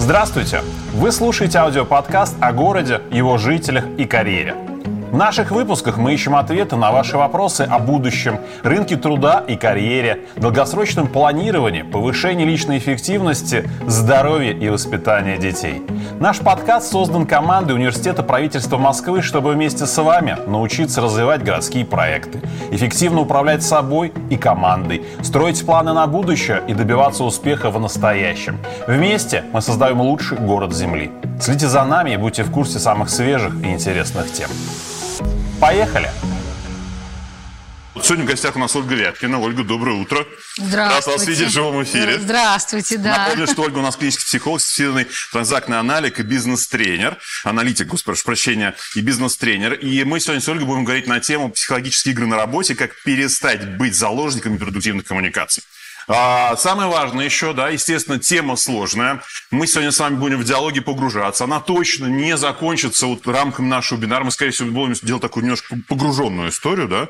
Здравствуйте! Вы слушаете аудиоподкаст о городе, его жителях и карьере. В наших выпусках мы ищем ответы на ваши вопросы о будущем, рынке труда и карьере, долгосрочном планировании, повышении личной эффективности, здоровье и воспитании детей. Наш подкаст создан командой Университета правительства Москвы, чтобы вместе с вами научиться развивать городские проекты, эффективно управлять собой и командой, строить планы на будущее и добиваться успеха в настоящем. Вместе мы создаем лучший город Земли. Следите за нами и будьте в курсе самых свежих и интересных тем. Поехали! Сегодня в гостях у нас Ольга Ляпкина. Ольга, доброе утро. Здравствуйте. Рад вас видеть в живом эфире. Здравствуйте, да. Напомню, что Ольга у нас клинический психолог, сертифицированный транзактный аналитик и бизнес-тренер. Аналитик, господи, прошу прощения, и бизнес-тренер. И мы сегодня с Ольгой будем говорить на тему психологические игры на работе, как перестать быть заложниками продуктивных коммуникаций. А, самое важное еще, да, естественно, тема сложная. Мы сегодня с вами будем в диалоге погружаться. Она точно не закончится вот рамками нашего вебинара. Мы, скорее всего, будем делать такую немножко погруженную историю, да?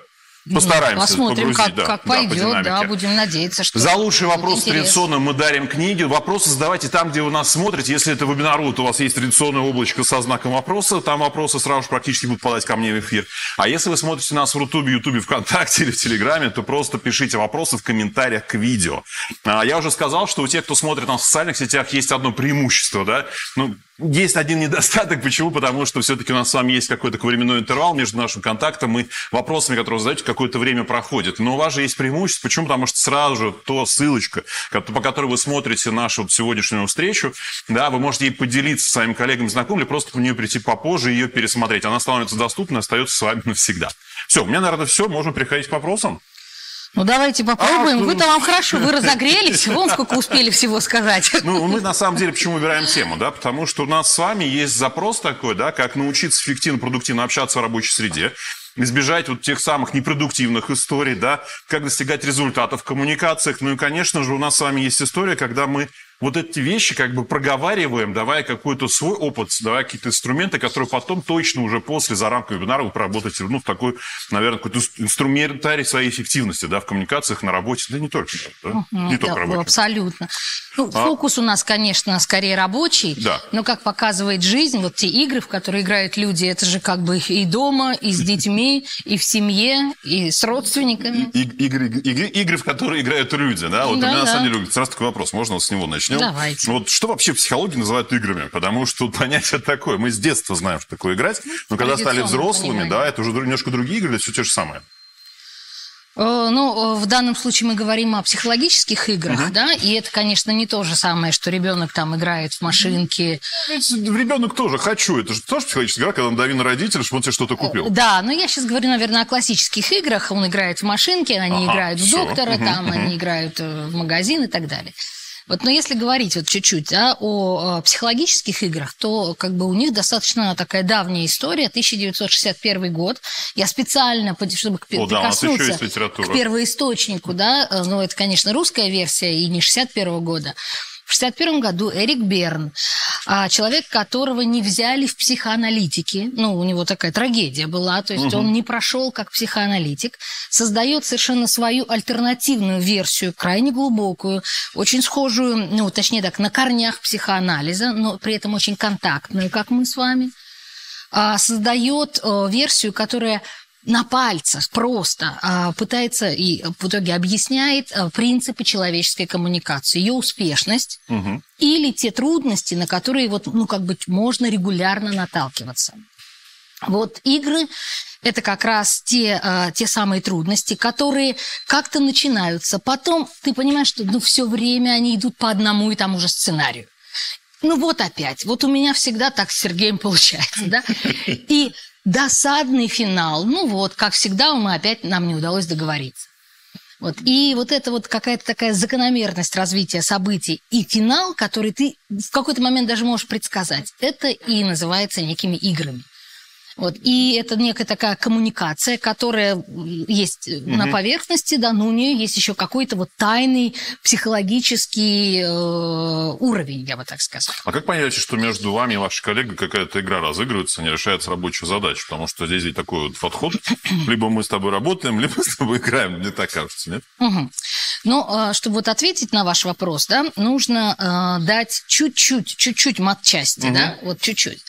Постараемся Ну, Посмотрим, как, да, как да, по пойдет, да, динамике. будем надеяться, что... За лучший вопрос интерес. традиционно мы дарим книги. Вопросы задавайте там, где вы нас смотрите. Если это вебинар, вот у вас есть традиционное облачко со знаком вопроса, там вопросы сразу же практически будут попадать ко мне в эфир. А если вы смотрите нас в Рутубе, Ютубе, ВКонтакте или в Телеграме, то просто пишите вопросы в комментариях к видео. А, я уже сказал, что у тех, кто смотрит нас в социальных сетях, есть одно преимущество, да? Ну, есть один недостаток. Почему? Потому что все-таки у нас с вами есть какой-то временной интервал между нашим контактом и вопросами, которые вы задаете, какое-то время проходит. Но у вас же есть преимущество. Почему? Потому что сразу же то ссылочка, по которой вы смотрите нашу сегодняшнюю встречу, да, вы можете ей поделиться с своими коллегами, знакомыми, или просто по нее прийти попозже и ее пересмотреть. Она становится доступна и остается с вами навсегда. Все, у меня, наверное, все. Можем переходить к вопросам. Ну, давайте попробуем. А, Вы-то вам хорошо, вы разогрелись, вон сколько успели всего сказать. Ну, мы на самом деле почему выбираем тему, да? Потому что у нас с вами есть запрос такой, да, как научиться эффективно, продуктивно общаться в рабочей среде, избежать вот тех самых непродуктивных историй, да, как достигать результатов в коммуникациях. Ну и, конечно же, у нас с вами есть история, когда мы вот эти вещи как бы проговариваем, давая какой-то свой опыт, давая какие-то инструменты, которые потом точно уже после, за рамками вебинара вы проработаете, ну, в такой, наверное, какой-то инструментарий своей эффективности, да, в коммуникациях, на работе, да не только, да, не Ну, только да, работе. Абсолютно. Ну, А? фокус у нас, конечно, скорее рабочий, Да. но, как показывает жизнь, вот те игры, в которые играют люди, это же как бы и дома, и с детьми, и в семье, и с родственниками. Игры, игры, игры, в которые играют люди, да? Вот Да, у меня на да. самом деле сразу такой вопрос, можно с него начнем? Давайте. Вот что вообще в психологии называют играми? Потому что вот понятие такое, мы с детства знаем, что такое играть, но когда стали взрослыми, понимание. да, это уже немножко другие игры, или все те же самые? Э, Ну, э, в данном случае мы говорим о психологических играх, да, и это, конечно, не то же самое, что ребенок там играет в машинки. Ведь ребенок тоже хочу, это же тоже психологическая игра, когда он дави на родителя, чтобы он тебе что-то купил. Да, но я сейчас говорю, наверное, о классических играх. Он играет в машинки, они Ага, играют в всё. доктора, Мгм, там они играют э, в магазин и так далее. Вот, но если говорить вот чуть-чуть да, о э, психологических играх, то как бы у них достаточно такая давняя история, 1961 год. Я специально, чтобы к- О, да, прикоснуться литература. к первоисточнику, да, э, ну это, конечно, русская версия и не 61 года. В 61 году Эрик Берн, а, человек, которого не взяли в психоаналитики, ну, у него такая трагедия была, то есть он не прошел как психоаналитик, создает совершенно свою альтернативную версию, крайне глубокую, очень схожую, ну, точнее так, на корнях психоанализа, но при этом очень контактную, как мы с вами, а, создает э, версию, которая на пальцах просто а, пытается и в итоге объясняет а, принципы человеческой коммуникации, ее успешность Мгм. или те трудности, на которые вот, ну, как бы можно регулярно наталкиваться. Вот игры – это как раз те, а, те самые трудности, которые как-то начинаются. Потом ты понимаешь, что ну, все время они идут по одному и тому же сценарию. Ну вот опять. Вот у меня всегда так с Сергеем получается, да? И досадный финал. Ну вот, как всегда, мы опять нам не удалось договориться. Вот. И вот это вот какая-то такая закономерность развития событий и финал, который ты в какой-то момент даже можешь предсказать, это и называется некими играми. Вот. И это некая такая коммуникация, которая есть угу. на поверхности, да, но у нее есть еще какой-то вот тайный психологический э, уровень, я бы так сказал. А как понять, что между вами и вашей коллегой какая-то игра разыгрывается, не решается рабочая задача? Потому что здесь ведь такой вот подход. Либо мы с тобой работаем, либо с тобой играем. Мне так кажется, нет? Угу. Ну, чтобы вот ответить на ваш вопрос, да, нужно э, дать чуть-чуть, чуть-чуть матчасти, угу. да, вот чуть-чуть.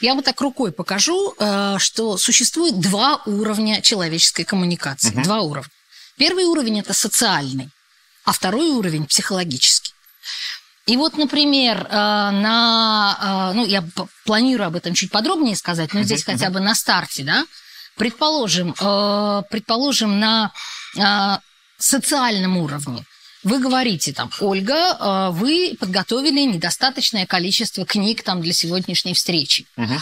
Я вот так рукой покажу, э, что существует два уровня человеческой коммуникации. Угу. Два уровня. Первый уровень это социальный, а второй уровень психологический. И вот, например, э, на, э, ну, я планирую об этом чуть подробнее сказать, но здесь хотя бы на старте, да, предположим, предположим на социальном уровне. Вы говорите там, Ольга, э, вы подготовили недостаточное количество книг там для сегодняшней встречи. Угу.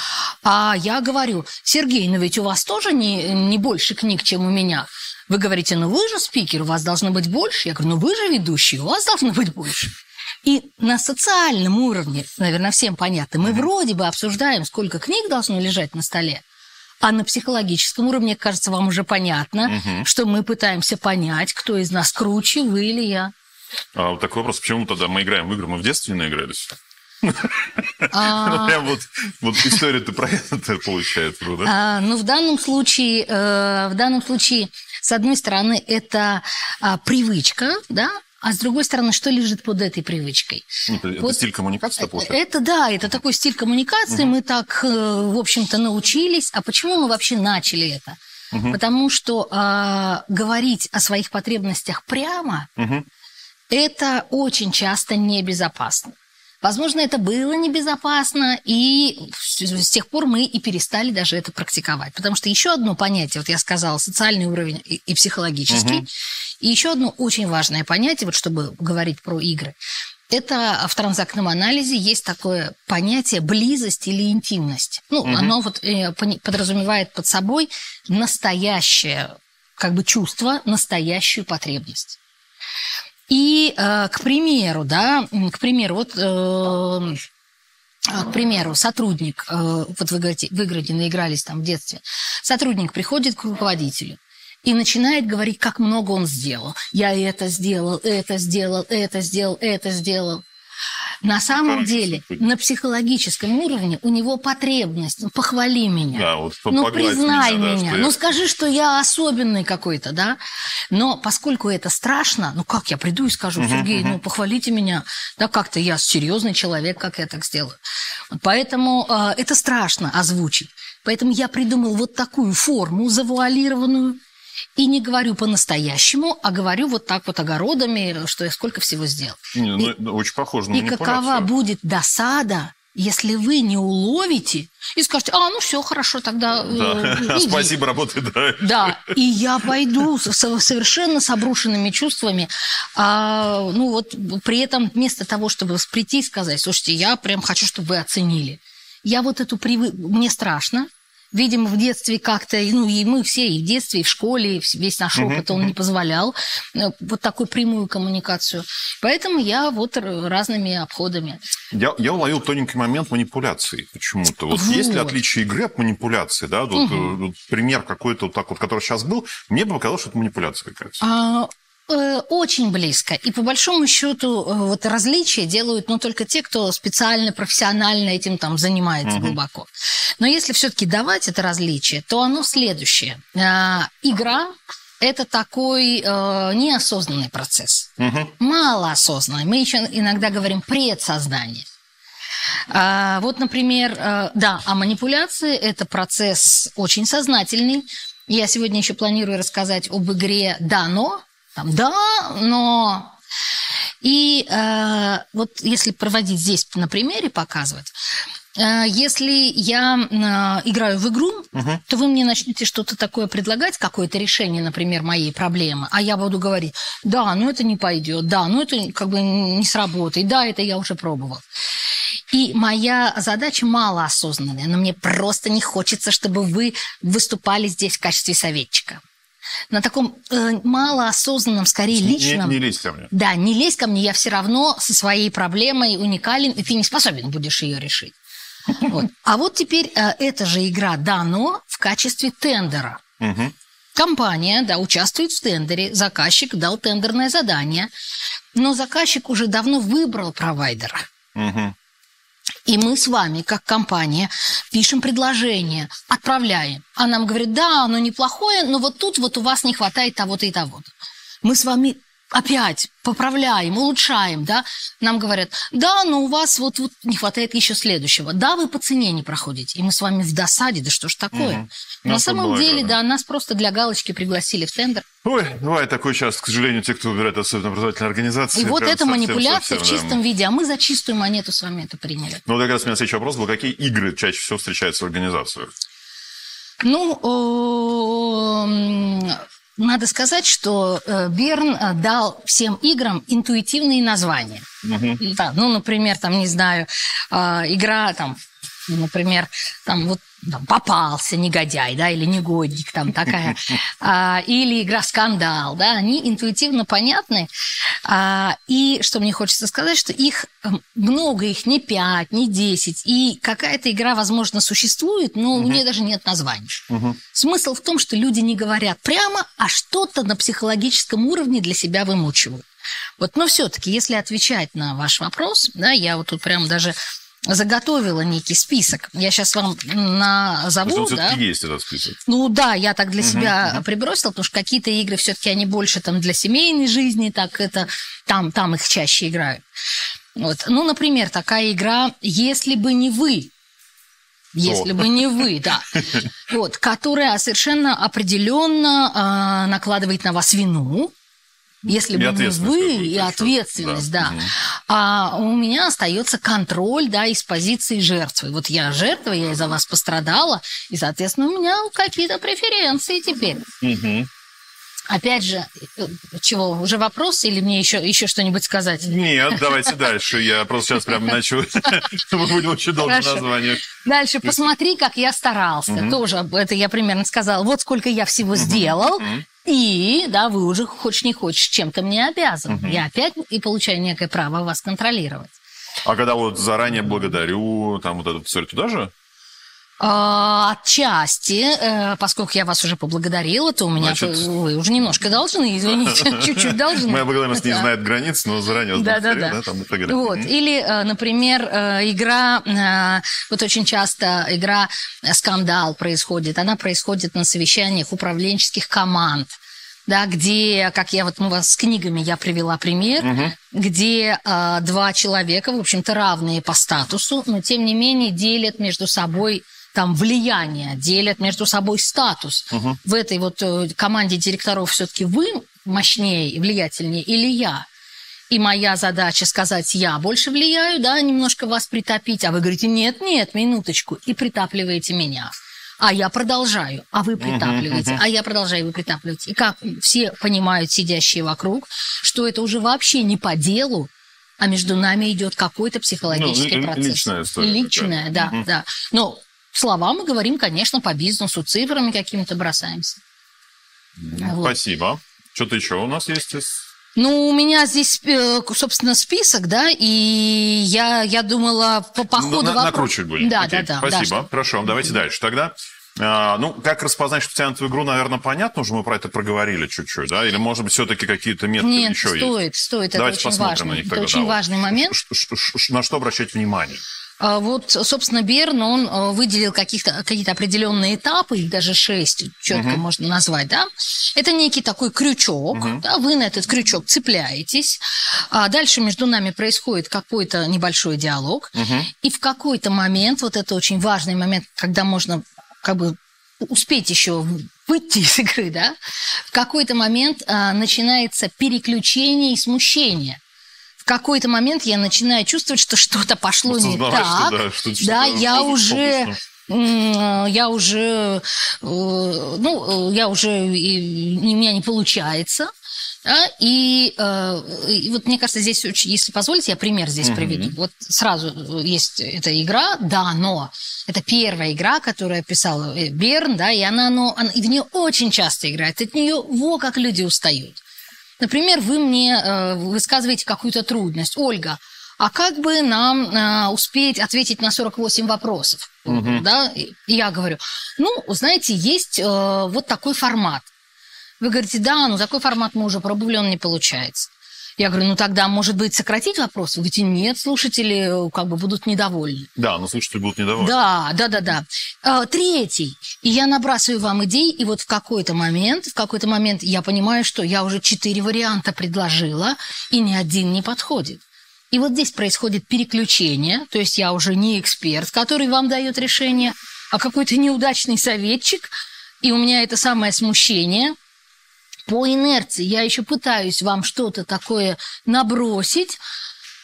А я говорю, Сергей, ну ведь у вас тоже не, не больше книг, чем у меня. Вы говорите, ну вы же спикер, у вас должно быть больше. Я говорю, ну вы же ведущий, у вас должно быть больше. И на социальном уровне, наверное, всем понятно, мы вроде бы обсуждаем, сколько книг должно лежать на столе, а на психологическом уровне, кажется, вам уже понятно, угу. что мы пытаемся понять, кто из нас круче, вы или я. А вот такой вопрос, почему тогда мы играем в игры? Мы в детстве не наигрались? А... Прям вот, вот история-то про это получается, да? А, ну, в данном случае, э, в данном случае, с одной стороны, это а, привычка, да, а с другой стороны, что лежит под этой привычкой? Это, вот, стиль коммуникации, получается? Это да, это такой стиль коммуникации. Угу. Мы так, э, в общем-то, научились. А почему мы вообще начали это? Угу. Потому что э, говорить о своих потребностях прямо угу. это очень часто небезопасно. Возможно, это было небезопасно, и с тех пор мы и перестали даже это практиковать. Потому что еще одно понятие, вот я сказала, социальный уровень и, и психологический, угу. и еще одно очень важное понятие, вот чтобы говорить про игры, это в транзактном анализе есть такое понятие близость или интимность. Ну, угу. оно вот э, подразумевает под собой настоящее как бы чувство, настоящую потребность. И, э, к примеру, да, к примеру, вот э, к примеру, сотрудник, э, вот вы говорите, в игры наигрались там в детстве, сотрудник приходит к руководителю и начинает говорить, как много он сделал. Я это сделал, это сделал, это сделал, это сделал. На самом деле, на психологическом уровне у него потребность. Ну, похвали меня. Да, вот ну, признай меня. меня. Да, ну, скажи, что я особенный какой-то, да? Но поскольку это страшно, ну, как я приду и скажу, Сергей, ну, похвалите меня. Да, как-то я серьезный человек, как я так сделаю. Поэтому э, это страшно озвучить. Поэтому я придумал вот такую форму завуалированную, и не говорю по-настоящему, а говорю вот так вот огородами, что я сколько всего сделал. Не, ну, и, очень похоже на И какова будет досада, если вы не уловите и скажете, а, ну все, хорошо, тогда э, да. Спасибо, работает, да. Да, и я пойду совершенно с обрушенными чувствами. А, ну вот при этом вместо того, чтобы прийти и сказать, слушайте, я прям хочу, чтобы вы оценили. Я вот эту привык... Мне страшно, Видимо, в детстве как-то, ну, и мы все, и в детстве, и в школе, и весь наш опыт, он не позволял э, вот такую прямую коммуникацию. Поэтому я вот разными обходами. Я, я уловил тоненький момент манипуляции почему-то. Вот, вот. есть ли отличие игры от манипуляции? Да? Вот, угу. вот пример какой-то вот так вот, который сейчас был, мне бы показалось, что это манипуляция какая-то. А, очень близко. И по большому счету э, вот различия делают ну, только те, кто специально, профессионально этим там занимается угу. глубоко. Но если все-таки давать это различие, то оно следующее. Э, игра это такой э, неосознанный процесс. Угу. Малоосознанный. Мы еще иногда говорим предсознание. А, вот, например, э, да, а манипуляции – это процесс очень сознательный. Я сегодня еще планирую рассказать об игре «Да, там, да, но... И э, вот если проводить здесь на примере показывать, э, если я э, играю в игру, угу. то вы мне начнете что-то такое предлагать, какое-то решение, например, моей проблемы, а я буду говорить, да, ну это не пойдет, да, ну это как бы не сработает, да, это я уже пробовал. И моя задача малоосознанная, но мне просто не хочется, чтобы вы выступали здесь в качестве советчика на таком э, малоосознанном, скорее личном... Не, не лезь ко мне. Да, не лезь ко мне, я все равно со своей проблемой уникален, и ты не способен будешь ее решить. Вот. А вот теперь э, эта же игра дано в качестве тендера. Мгм. Компания, да, участвует в тендере, заказчик дал тендерное задание, но заказчик уже давно выбрал провайдера. Мгм. И мы с вами, как компания, пишем предложение, отправляем. А нам говорят, да, оно неплохое, но вот тут вот у вас не хватает того-то и того-то. Мы с вами опять поправляем, улучшаем, да. Нам говорят, да, но у вас вот, вот не хватает еще следующего. Да, вы по цене не проходите. И мы с вами в досаде, да что ж такое. Мгм. На самом это деле, благо, да, нас просто для галочки пригласили в тендер. Ой, бывает такой час, к сожалению, те, кто выбирает особенно образовательные организации. И вот это совсем- манипуляция совсем, в да. чистом виде. А мы за чистую монету с вами это приняли. Ну, вот как раз у меня следующий вопрос был. Какие игры чаще всего встречаются в организациях? Ну, м, надо сказать, что э, Берн э, дал всем играм интуитивные названия. Да, ну, например, там, не знаю, э, игра там, например, там вот там, попался негодяй, да, или негодник, там такая, А, или игра скандал, да, они интуитивно понятны. А, и что мне хочется сказать, что их эм, много, их не пять, не десять, и какая-то игра, возможно, существует, но у нее даже нет названия. Смысл в том, что люди не говорят прямо, а что-то на психологическом уровне для себя вымучивают. Вот, но все-таки, если отвечать на ваш вопрос, да, я вот тут прям даже заготовила некий список. Я сейчас вам есть назову, он да. есть этот список. Ну да, я так для себя прибросила, потому что какие-то игры все-таки они больше там для семейной жизни, так это там, там их чаще играют. Вот. Ну, например, такая игра «Если бы не вы», если бы не вы, да. Вот, которая совершенно определенно а, накладывает на вас вину. Если И бы не вы, и еще. ответственность, Да. да. Мгм. А у меня остается контроль, да, из позиции жертвы. Вот я жертва, я из-за вас пострадала, и, соответственно, у меня какие-то преференции теперь. Мгм. Опять же, э, чего, уже вопрос или мне еще, еще что-нибудь сказать? Нет, давайте дальше. Я просто сейчас прям начал. Мы будем очень долго название. Дальше, посмотри, как я старался. Тоже это я примерно сказала. Вот сколько я всего сделал. И, да, вы уже, хочешь не хочешь, чем-то мне обязан. Я опять и получаю некое право вас контролировать. А когда вот заранее благодарю, там вот эту историю туда же? А, Отчасти, э, поскольку я вас уже поблагодарила, то у меня Значит- вы уже немножко должны, извините, чуть-чуть должны. Моя благодарность не знает границ, но заранее Да, да, да. там и так далее. Вот. Или, э, например, э, игра, вот очень часто игра «Скандал» происходит. Она происходит на совещаниях управленческих команд. Да, где, как я вот вас с книгами я привела пример, где э, два человека, в общем-то, равные по статусу, но тем не менее делят между собой там влияние, делят между собой статус. В этой вот э, команде директоров все-таки вы мощнее и влиятельнее или я? И моя задача сказать, я больше влияю, да, немножко вас притопить, а вы говорите, нет, нет, минуточку, и притапливаете меня. А я продолжаю, а вы притапливаете, а я продолжаю, вы притапливаете. И как все понимают, сидящие вокруг, что это уже вообще не по делу, а между нами идет какой-то психологический Ну, процесс. личная история Личная, да, Мгм. да. Но слова мы говорим, конечно, по бизнесу, цифрами какими-то бросаемся. Вот. Спасибо. Что-то еще у нас есть? из- Ну, у меня здесь, э, собственно, список, да, и я, я думала по, по Ну, ходу на- вопро- накручивать будем. Да, Окей, да, да. Спасибо. да, Хорошо, давайте дальше. Тогда, а, ну, как распознать, что в игру, наверное, понятно, уже мы про это проговорили чуть-чуть, да? Или, может быть, все-таки какие-то методы Нет, еще стоит, стоит, это Давайте очень посмотрим важно. на них Это тогда, очень да, вот. важный момент. Ш- ш- ш- ш- На что обращать внимание? А Вот, собственно, Берн, он э, выделил каких-то, какие-то определенные этапы, их даже шесть четко можно назвать, да. Это некий такой крючок, да, вы на этот крючок цепляетесь, а дальше между нами происходит какой-то небольшой диалог, и в какой-то момент, вот это очень важный момент, когда можно как бы успеть еще выйти из игры, да, в какой-то момент а, начинается переключение и смущение. В какой-то момент я начинаю чувствовать, что что-то пошло не Осознавать, что так. да, что- да, что-то я уже, фокусно. я уже, э, ну, э, я уже, и- и у меня не получается. да, и, э, и вот мне кажется, здесь, если позволите, я пример здесь приведу. Вот сразу есть эта игра, да, но это первая игра, которую писал э, Берн, да, и она, но, она- и в нее очень часто играет. От нее во как люди устают. Например, вы мне э, высказываете какую-то трудность. Ольга, а как бы нам а, успеть ответить на 48 вопросов? Мгм. Да? И я говорю, ну, знаете, есть э, вот такой формат. Вы говорите, да, ну такой формат мы уже пробовали, он не получается. Я говорю, ну тогда, может быть, сократить вопрос? Вы говорите, нет, слушатели э, как бы будут недовольны. Да, но слушатели будут недовольны. Да, да, да, да. А, Третий. И я набрасываю вам идей, и вот в какой-то момент, в какой-то момент я понимаю, что я уже четыре варианта предложила, и ни один не подходит. И вот здесь происходит переключение, то есть я уже не эксперт, который вам дает решение, а какой-то неудачный советчик, и у меня это самое смущение. По инерции я еще пытаюсь вам что-то такое набросить,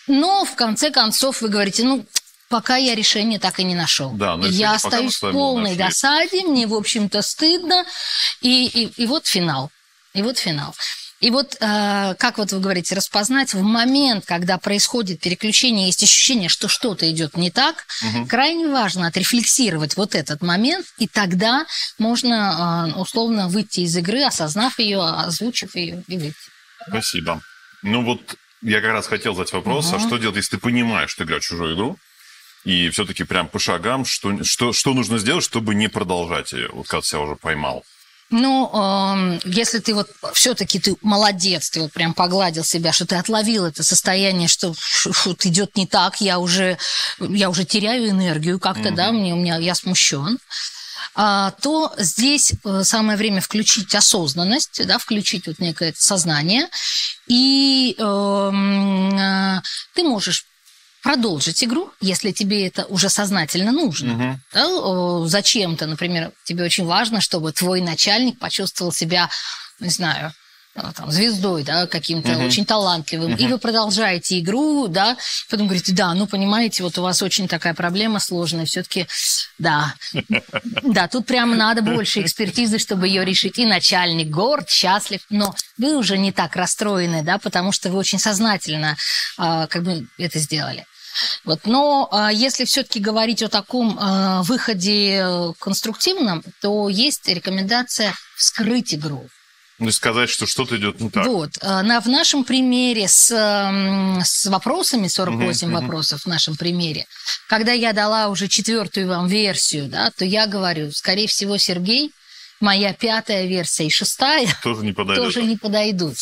но в конце концов вы говорите, ну, пока я решение так и не нашел. Да, но я пока мы остаюсь в полной досаде, мне, в общем-то, стыдно, и, и, и вот финал. И вот финал. И вот, э, как вот вы говорите, распознать в момент, когда происходит переключение, есть ощущение, что что-то идет не так, крайне важно отрефлексировать вот этот момент, и тогда можно э, условно выйти из игры, осознав ее, озвучив ее и выйти. Спасибо. Ну вот я как раз хотел задать вопрос, а что делать, если ты понимаешь, что ты играешь в чужую игру, и все-таки прям по шагам, что, что, что нужно сделать, чтобы не продолжать ее, вот когда себя уже поймал? Ну, эм, если ты вот все-таки ты молодец, ты вот прям погладил себя, что ты отловил это состояние, что вот идет не так, я уже, я уже теряю энергию как-то, да, мне, у меня, я смущен, а, то здесь э, самое время включить осознанность, да, включить вот некое сознание, и эм, э, ты можешь продолжить игру, если тебе это уже сознательно нужно. Мгм. Да, о, зачем-то, например, тебе очень важно, чтобы твой начальник почувствовал себя, не знаю, а, там, звездой, да, каким-то Мгм. очень талантливым, и вы продолжаете игру, да, потом говорите, да, ну, понимаете, вот у вас очень такая проблема сложная, все-таки, да, да, тут прямо надо больше экспертизы, чтобы ее решить, и начальник горд, счастлив, но вы уже не так расстроены, да, потому что вы очень сознательно а, как бы это сделали. Вот. Но а, если все-таки говорить о таком а, выходе э, конструктивном, то есть рекомендация вскрыть игру. Ну, сказать, что что-то идет не так. Вот. А, На, в нашем примере с, с вопросами, 48 Мгм, мгм. вопросов в нашем примере, когда я дала уже четвертую вам версию, да, то я говорю, скорее всего, Сергей, моя пятая версия и шестая Тоже не подойдет. тоже не подойдут.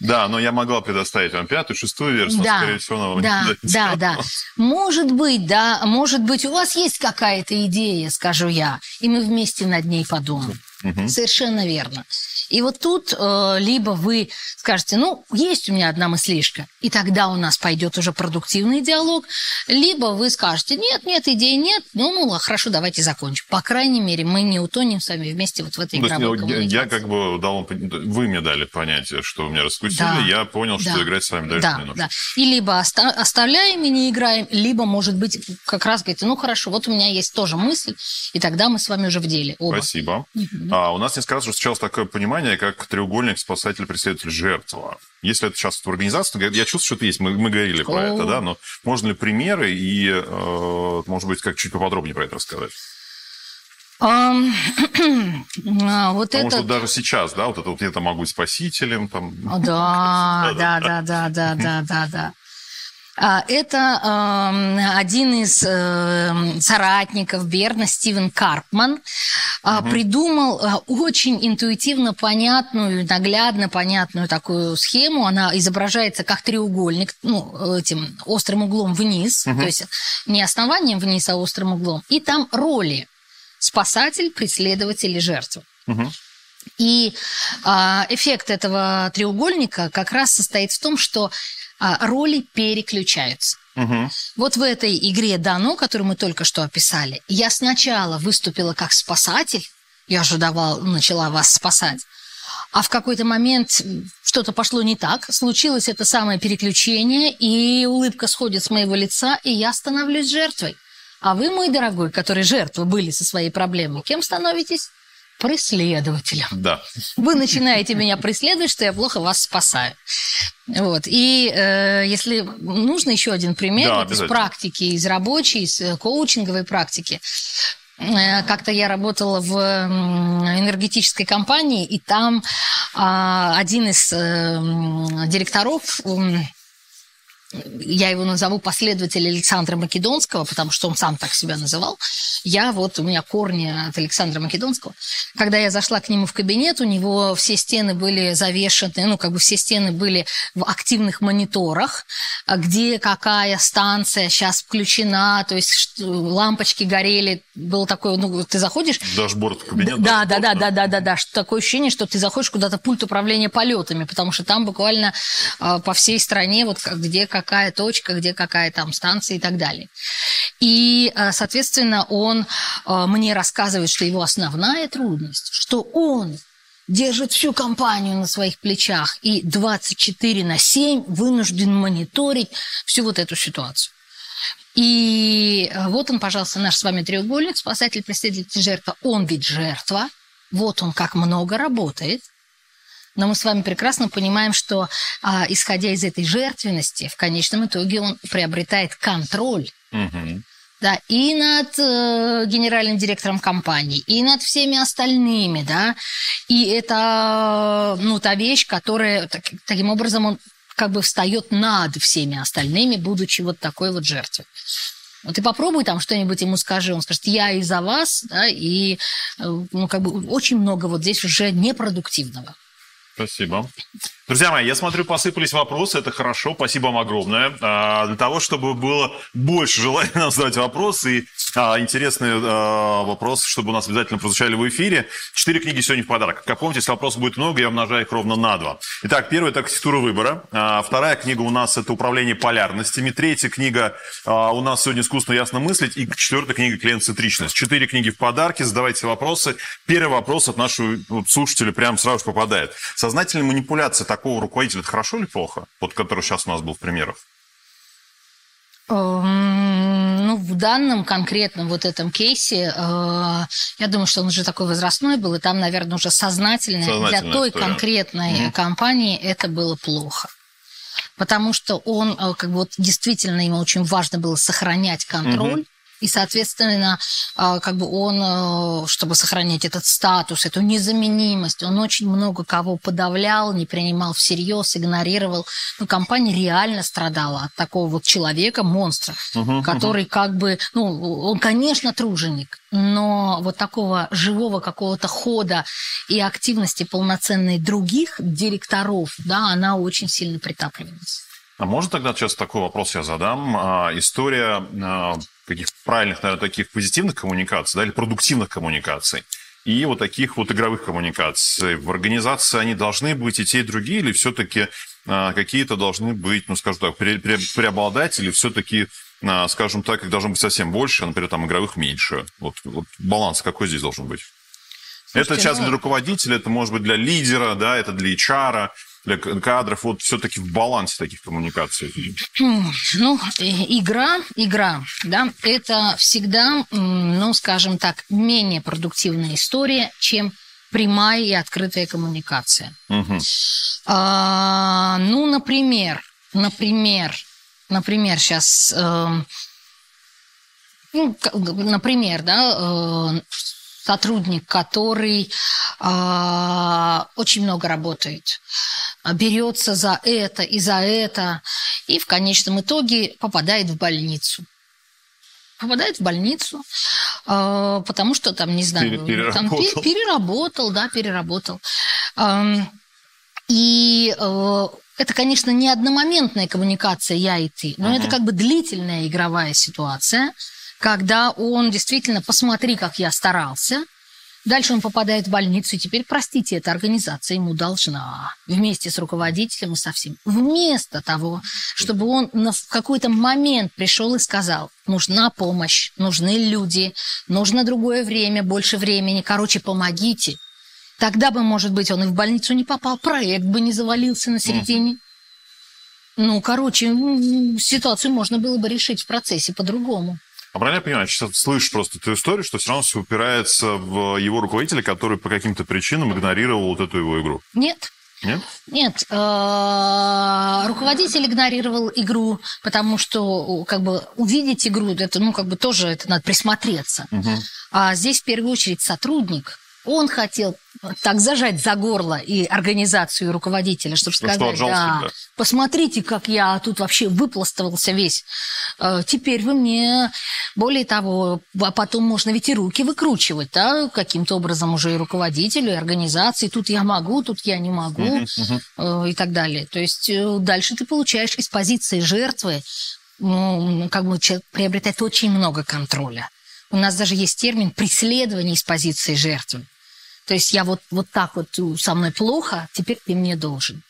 Да, но я могла предоставить вам пятую, шестую версию, Да, но, скорее всего, она вам да, не подойдет. да, да. Может быть, да, может быть, у вас есть какая-то идея, скажу я, и мы вместе над ней подумаем. Мгм. Совершенно верно. И вот тут э, либо вы скажете, ну, есть у меня одна мыслишка, и тогда у нас пойдет уже продуктивный диалог, либо вы скажете, нет, нет, идей нет, ну, ну, хорошо, давайте закончим. По крайней мере, мы не утонем с вами вместе вот в этой То есть игровой я, я коммуникации. как бы дал Вы мне дали понять, что вы меня раскусили, Да. я понял, что Да. играть с вами дальше Да, не нужно. да. И либо оста- оставляем и не играем, либо, может быть, как раз говорите, ну хорошо, вот у меня есть тоже мысль, и тогда мы с вами уже в деле оба. Спасибо. А у нас несколько раз уже встречалось такое понимание, как треугольник спасатель, преследователь, жертва. Если это сейчас в организации, я чувствую, что это есть. Мы, мы говорили про это, да, но можно ли примеры и, э, может быть, как чуть поподробнее про это рассказать? А, вот Потому это... что даже сейчас, да, вот это вот я-то могу быть спасителем, там, О, Да, да, да, да, да, да, да, да. А, Это ам, один из эм, соратников Берна, Стивен Карпман, а, придумал а, очень интуитивно понятную, наглядно понятную такую схему. Она изображается как треугольник, ну, этим острым углом вниз, то есть не основанием вниз, а острым углом. И там роли спасатель, преследователь и жертва. Мгм. И а, эффект этого треугольника как раз состоит в том, что роли переключаются. Мгм. Вот в этой игре Дано, которую мы только что описали, я сначала выступила как спасатель, я же давал, начала вас спасать, а в какой-то момент что-то пошло не так, случилось это самое переключение, и улыбка сходит с моего лица, и я становлюсь жертвой. А вы, мой дорогой, который жертвы были со своей проблемой, кем становитесь? Преследователем Да. вы начинаете меня преследовать, что я плохо вас спасаю. Вот. И э, если нужно еще один пример Да, из практики, из рабочей, из э, коучинговой практики. Э, Как-то я работала в энергетической компании, и там а, один из э, директоров я его назову последователь Александра Македонского, потому что он сам так себя называл. Я вот, у меня корни от Александра Македонского. Когда я зашла к нему в кабинет, у него все стены были завешены, ну, как бы все стены были в активных мониторах, где какая станция сейчас включена, то есть лампочки горели, был такой, ну, ты заходишь... Дашборд кабинета. Да, да, да, да, да, да, да, что такое ощущение, что ты заходишь куда-то пульт управления полетами, потому что там буквально э, по всей стране вот где какая точка, где какая там станция и так далее. И, э, соответственно, он э, мне рассказывает, что его основная трудность, что он держит всю компанию на своих плечах и 24 на 7 вынужден мониторить всю вот эту ситуацию. И э, вот он, пожалуйста, наш с вами треугольник, спасатель, преследователь, жертва. Он ведь жертва. Вот он как много работает. Но мы с вами прекрасно понимаем, что, а, исходя из этой жертвенности, в конечном итоге он приобретает контроль. Угу. Да, и над э, генеральным директором компании, и над всеми остальными, да. И это, ну, та вещь, которая, так, таким образом, он как бы встает над всеми остальными, будучи вот такой вот жертвой. Вот ты попробуй там что-нибудь ему скажи, он скажет, я из-за вас, да, и э, ну, как бы очень много вот здесь уже непродуктивного. Спасибо. Друзья мои, я смотрю, посыпались вопросы, это хорошо, спасибо вам огромное. А, для того, чтобы было больше желания задать вопросы и а, интересные а, вопросы, чтобы у нас обязательно прозвучали в эфире, четыре книги сегодня в подарок. Как помните, если вопросов будет много, я умножаю их ровно на два. Итак, первая – это архитектура выбора. А, вторая книга у нас – это управление полярностями. Третья книга а, у нас сегодня «Искусство ясно мыслить». И четвертая книга «Клиент-центричность». Четыре книги в подарке, задавайте вопросы. Первый вопрос от нашего слушателя прямо сразу же попадает. Сознательная манипуляция такого руководителя, это хорошо или плохо? Вот который сейчас у нас был в примерах. Эм, ну, в данном конкретном вот этом кейсе, э, я думаю, что он уже такой возрастной был, и там, наверное, уже сознательный. Для той история. конкретной угу. компании это было плохо. Потому что он, э, как бы вот действительно ему очень важно было сохранять контроль. Угу и, соответственно, а, как бы он, э, чтобы сохранять этот статус, эту незаменимость, он очень много кого подавлял, не принимал всерьез, игнорировал. Ну, компания реально страдала от такого вот человека, монстра, угу, который угу. как бы, ну, он, конечно, труженик, но вот такого живого какого-то хода и активности полноценной других директоров, да, она очень сильно притапливалась. А можно тогда сейчас такой вопрос я задам? А, история а, каких-то правильных, наверное, таких позитивных коммуникаций, да, или продуктивных коммуникаций, и вот таких вот игровых коммуникаций. В организации они должны быть и те, и другие, или все-таки а, какие-то должны быть, ну, скажем так, пре пре преобладать, или все-таки, а, скажем так, их должно быть совсем больше, например, там игровых меньше. Вот, вот баланс какой здесь должен быть? Слушайте, это сейчас ну... для руководителя, это может быть для лидера, да, это для HR, для кадров, вот все-таки в балансе таких коммуникаций? Ну, игра, игра, да, это всегда, ну, скажем так, менее продуктивная история, чем прямая и открытая коммуникация. Угу. А, ну, например, например, например, сейчас, э, ну, например, да, э, сотрудник, который э, очень много работает, берется за это и за это, и в конечном итоге попадает в больницу. Попадает в больницу, э, потому что там, не знаю, переработал. Там, переработал, да, переработал. Э, и э, это, конечно, не одномоментная коммуникация я и ты, но uh-huh. это как бы длительная игровая ситуация, когда он действительно, посмотри, как я старался, Дальше он попадает в больницу, и теперь, простите, эта организация ему должна вместе с руководителем и со всем. Вместо того, чтобы он в какой-то момент пришел и сказал, нужна помощь, нужны люди, нужно другое время, больше времени, короче, помогите. Тогда бы, может быть, он и в больницу не попал, проект бы не завалился на середине. Ну, короче, ситуацию можно было бы решить в процессе по-другому. А правильно я понимаю, сейчас слышишь просто эту историю, что все равно все упирается в его руководителя, который по каким-то причинам игнорировал вот эту его игру? Нет. Нет? Нет. Э, руководитель игнорировал игру, потому что как бы увидеть игру, это ну как бы тоже это надо присмотреться. Угу. А здесь в первую очередь сотрудник Он хотел так зажать за горло и организацию и руководителя, чтобы сказать, что да, да. посмотрите, как я тут вообще выпластывался весь. Э, Теперь вы мне, более того, а потом можно ведь и руки выкручивать, да, каким-то образом уже и руководителю, и организации. Тут я могу, тут я не могу э, и так далее. То есть э, дальше ты получаешь из позиции жертвы, ну, как бы человек приобретает очень много контроля. У нас даже есть термин преследование из позиции жертвы. То есть я вот, вот так вот со мной плохо, теперь ты мне должен.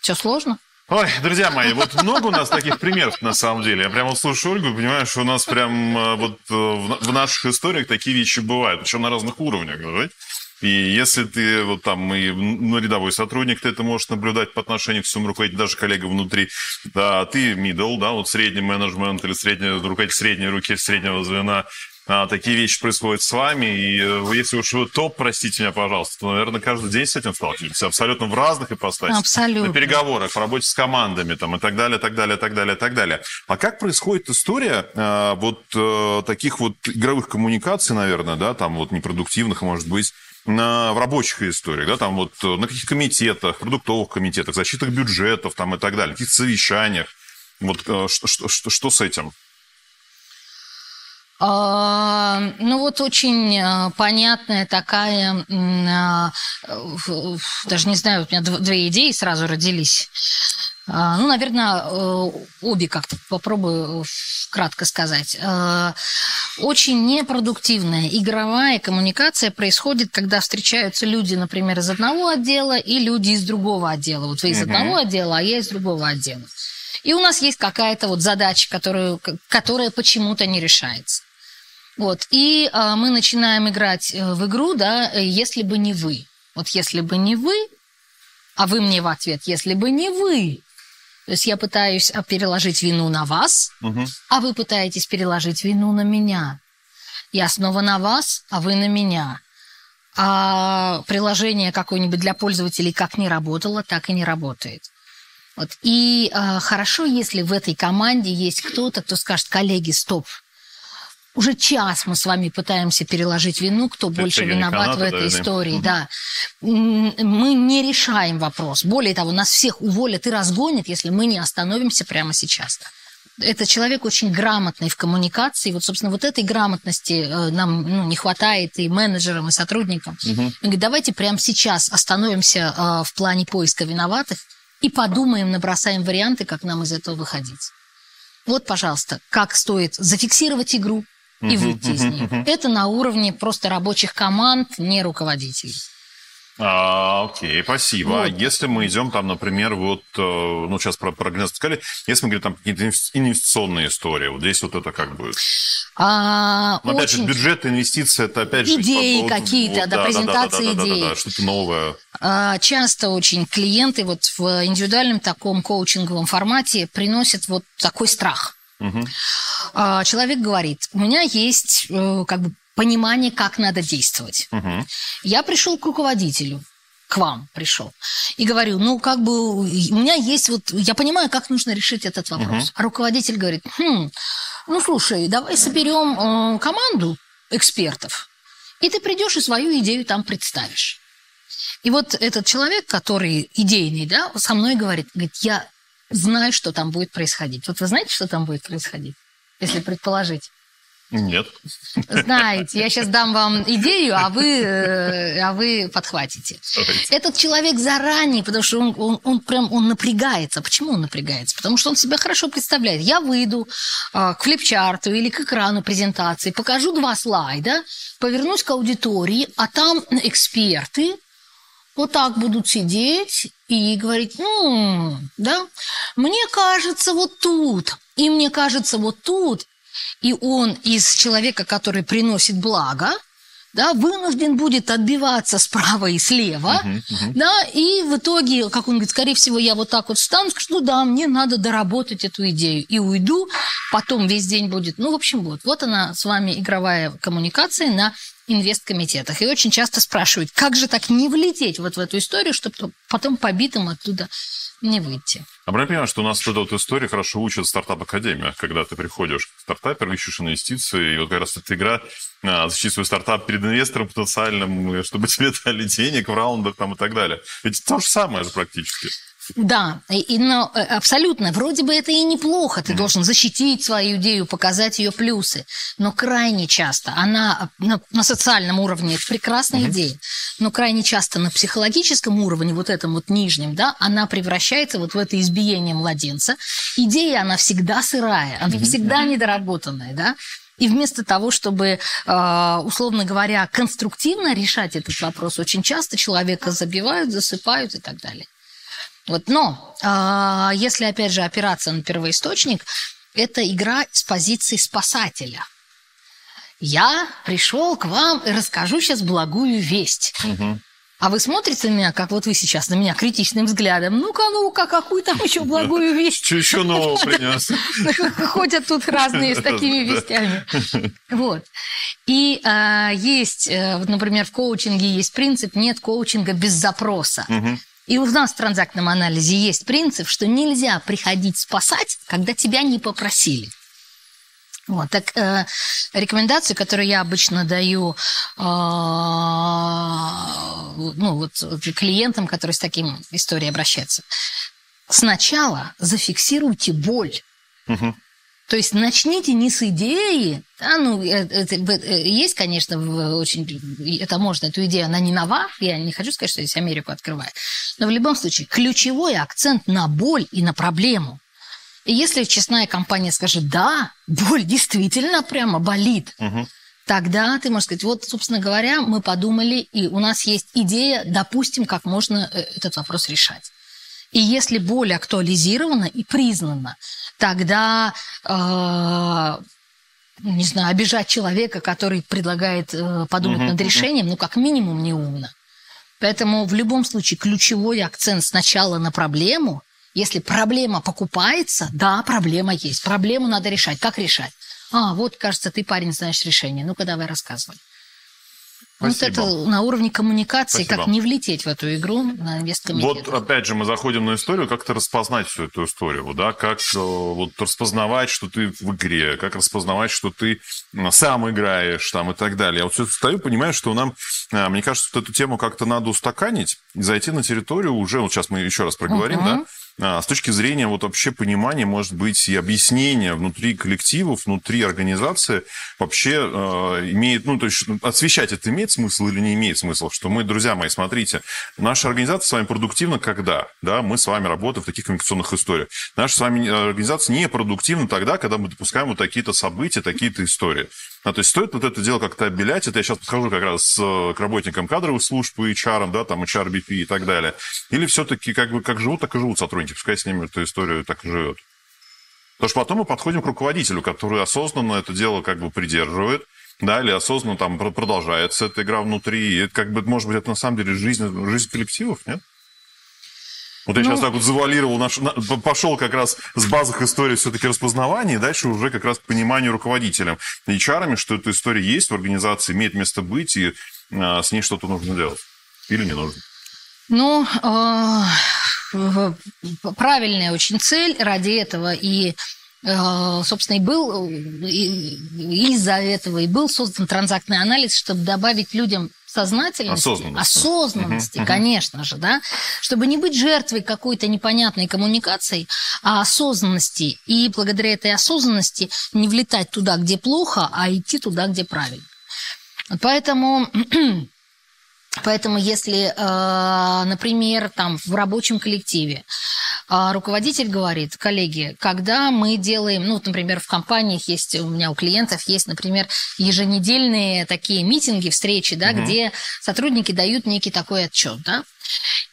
Все сложно? Ой, друзья мои, вот много у нас таких примеров на самом деле. Я прямо слушаю Ольгу и понимаю, что у нас прям э, вот э, в на- в наших историях такие вещи бывают, причем на разных уровнях. да? И если ты вот там и ну, рядовой сотрудник, ты это можешь наблюдать по отношению к своему руководителю, даже коллега внутри. Да, ты middle, да, вот средний менеджмент или средний, руководитель средней руки, среднего звена. А, такие вещи происходят с вами, и э, если уж вы топ, простите меня, пожалуйста, то, наверное, каждый день с этим сталкиваетесь, абсолютно в разных ипостасях. Абсолютно. На переговорах, в работе с командами там, и так далее, так далее, так далее, так далее. А как происходит история э, вот э, таких вот игровых коммуникаций, наверное, да, там вот непродуктивных, может быть, на, в рабочих историях, да, там вот на каких-то комитетах, продуктовых комитетах, защитах бюджетов там и так далее, каких-то совещаниях. Вот что, что, что, что с этим? Ну вот очень а, понятная такая, в- даже не знаю, у меня дв- две идеи сразу родились. А, Ну, наверное, э, обе как-то попробую кратко сказать. Э, Очень непродуктивная игровая коммуникация происходит, когда встречаются люди, например, из одного отдела и люди из другого отдела. Вот вы из одного отдела, а я из другого отдела. И у нас есть какая-то вот задача, которую, которая почему-то не решается. Вот. И а, мы начинаем играть э, в игру, да, э, если бы не вы. Вот если бы не вы, а вы мне в ответ, если бы не вы. То есть я пытаюсь а, переложить вину на вас, Мгм. а вы пытаетесь переложить вину на меня. Я снова на вас, а вы на меня. А приложение какое-нибудь для пользователей как не работало, так и не работает. Вот. И а, хорошо, если в этой команде есть кто-то, кто скажет, коллеги, стоп, уже час мы с вами пытаемся переложить вину, кто Это больше виноват в канаты, этой да, истории. Да. Мы не решаем вопрос. Более того, нас всех уволят и разгонят, если мы не остановимся прямо сейчас. Это человек очень грамотный в коммуникации. Вот, собственно, вот этой грамотности э, нам ну, не хватает и менеджерам, и сотрудникам. Он говорит, давайте прямо сейчас остановимся э, в плане поиска виноватых и подумаем, набросаем варианты, как нам из этого выходить. Вот, пожалуйста, как стоит зафиксировать игру и выйти из нее. Это на уровне просто рабочих команд, не руководителей. А, окей, спасибо. А Вот. если мы идем там, например, вот, э, ну, сейчас про, про сказали, если мы говорим там какие-то инвес- инвестиционные истории, вот здесь вот это как будет? А, опять же, очень бюджет, инвестиции, это опять же... Идеи вот- какие-то, да, да, презентации да, да, да, да, идей. да, что-то новое. А, Часто очень клиенты вот в индивидуальном таком коучинговом формате приносят вот такой страх. А, Человек говорит, у меня есть э, как бы понимание, как надо действовать. Мгм. Я пришел к руководителю, к вам пришел, и говорю, ну, как бы у меня есть вот, я понимаю, как нужно решить этот вопрос. Мгм. А руководитель говорит, «Хм, ну, слушай, давай соберем э, команду экспертов, и ты придешь и свою идею там представишь. И вот этот человек, который идейный, да, со мной говорит, говорит, я знаю, что там будет происходить. Вот вы знаете, что там будет происходить, если предположить? Нет. Знаете, я сейчас дам вам идею, а вы, э, а вы подхватите. Давайте. Этот человек заранее, потому что он, он, он прям он напрягается. Почему он напрягается? Потому что он себя хорошо представляет. Я выйду а, к флипчарту или к экрану презентации, покажу два слайда, повернусь к аудитории, а там эксперты вот так будут сидеть и говорить, ну, да, мне кажется, вот тут, и мне кажется, вот тут, и он из человека, который приносит благо, да, вынужден будет отбиваться справа и слева, Мгм, мгм. да, и в итоге, как он говорит, скорее всего, я вот так вот встану, скажу, ну да, мне надо доработать эту идею, и уйду, потом весь день будет, ну, в общем, вот, вот она с вами игровая коммуникация на инвесткомитетах. И очень часто спрашивают, как же так не влететь вот в эту историю, чтобы потом побитым оттуда не выйти. А правильно понимаю, что у нас эта вот история хорошо учит стартап-академия, когда ты приходишь к стартаперу, ищешь инвестиции, и вот как раз эта игра а, защитить свой стартап перед инвестором потенциальным, чтобы тебе дали денег в раундах там и так далее. Ведь то же самое же практически. Да, и, но э, абсолютно. Вроде бы это и неплохо. Ты должен защитить свою идею, показать ее плюсы. Но крайне часто она на, на социальном уровне это прекрасная mm-hmm. идея, но крайне часто на психологическом уровне, вот этом вот нижнем, да, она превращается вот в это избиение младенца. Идея, она всегда сырая, она mm-hmm. всегда недоработанная, да. И вместо того, чтобы, а, условно говоря, конструктивно решать этот вопрос, очень часто человека забивают, засыпают и так далее. Вот, но э, если, опять же, опираться на первоисточник, это игра с позиции спасателя. Я пришел к вам и расскажу сейчас благую весть. Угу. А вы смотрите на меня, как вот вы сейчас на меня критичным взглядом. Ну-ка, ну-ка, какую там еще благую весть? Что еще нового принес? Ходят тут разные с такими вестями. Вот. И а, есть, э, например, в коучинге есть принцип «нет коучинга без запроса». И у нас в транзактном анализе есть принцип, что нельзя приходить спасать, когда тебя не попросили. Вот, так э, рекомендацию, которую я обычно даю э, ну, вот, клиентам, которые с таким историей обращаются. Сначала зафиксируйте боль. Угу. То есть начните не с идеи, да, ну, это, это, э, есть, конечно, очень, это можно, эту идею, она не нова, я не хочу сказать, что здесь Америку открываю, но в любом случае ключевой акцент на боль и на проблему. И если честная компания скажет, да, боль действительно прямо болит, угу. тогда ты можешь сказать, вот, собственно говоря, мы подумали, и у нас есть идея, допустим, как можно э, этот вопрос решать. И если боль актуализирована и признана, тогда, э, не знаю, обижать человека, который предлагает э, подумать uh-huh, над решением, uh-huh. ну, как минимум, неумно. Поэтому в любом случае ключевой акцент сначала на проблему. Если проблема покупается, да, проблема есть. Проблему надо решать. Как решать? А, вот, кажется, ты, парень, знаешь решение. Ну-ка, давай рассказывай. Спасибо. Вот это на уровне коммуникации, Спасибо. как не влететь в эту игру на инвесткомитет. Вот опять же мы заходим на историю, как-то распознать всю эту историю, да, как э, вот распознавать, что ты в игре, как распознавать, что ты сам играешь там и так далее. Я вот все стою, понимаю, что нам, э, мне кажется, вот эту тему как-то надо устаканить и зайти на территорию уже, вот сейчас мы еще раз проговорим, uh-huh. да, с точки зрения вот вообще понимания, может быть, и объяснения внутри коллективов, внутри организации вообще э, имеет, ну, то есть освещать это имеет смысл или не имеет смысла, что мы, друзья мои, смотрите, наша организация с вами продуктивна когда, да, мы с вами работаем в таких коммуникационных историях. Наша с вами э, организация не продуктивна тогда, когда мы допускаем вот такие-то события, такие-то истории. А, то есть стоит вот это дело как-то обелять, это я сейчас подхожу как раз э, к работникам кадровых служб по HR, да, там HR, BP и так далее. Или все-таки как бы как живут, так и живут сотрудники, пускай с ними эту историю так и живет. Потому что потом мы подходим к руководителю, который осознанно это дело как бы придерживает, да, или осознанно там продолжается эта игра внутри. И это как бы, может быть, это на самом деле жизнь, жизнь коллективов, нет? Вот я ну, сейчас так вот завуалировал, наш, пошел как раз с базовых историй все-таки распознавания, и дальше уже как раз к пониманию руководителям, HR, что эта история есть в организации, имеет место быть, и а, с ней что-то нужно делать. Или не нужно. Ну, э, правильная очень цель ради этого и э, собственно, и был из-за этого и был создан транзактный анализ, чтобы добавить людям сознательности, осознанности, осознанности угу, конечно же, да, чтобы не быть жертвой какой-то непонятной коммуникации, а осознанности. И благодаря этой осознанности не влетать туда, где плохо, а идти туда, где правильно. Поэтому Поэтому если, э, например, там в рабочем коллективе э, руководитель говорит, коллеги, когда мы делаем, ну, например, в компаниях есть, у меня у клиентов есть, например, еженедельные такие митинги, встречи, да, угу. где сотрудники дают некий такой отчет, да,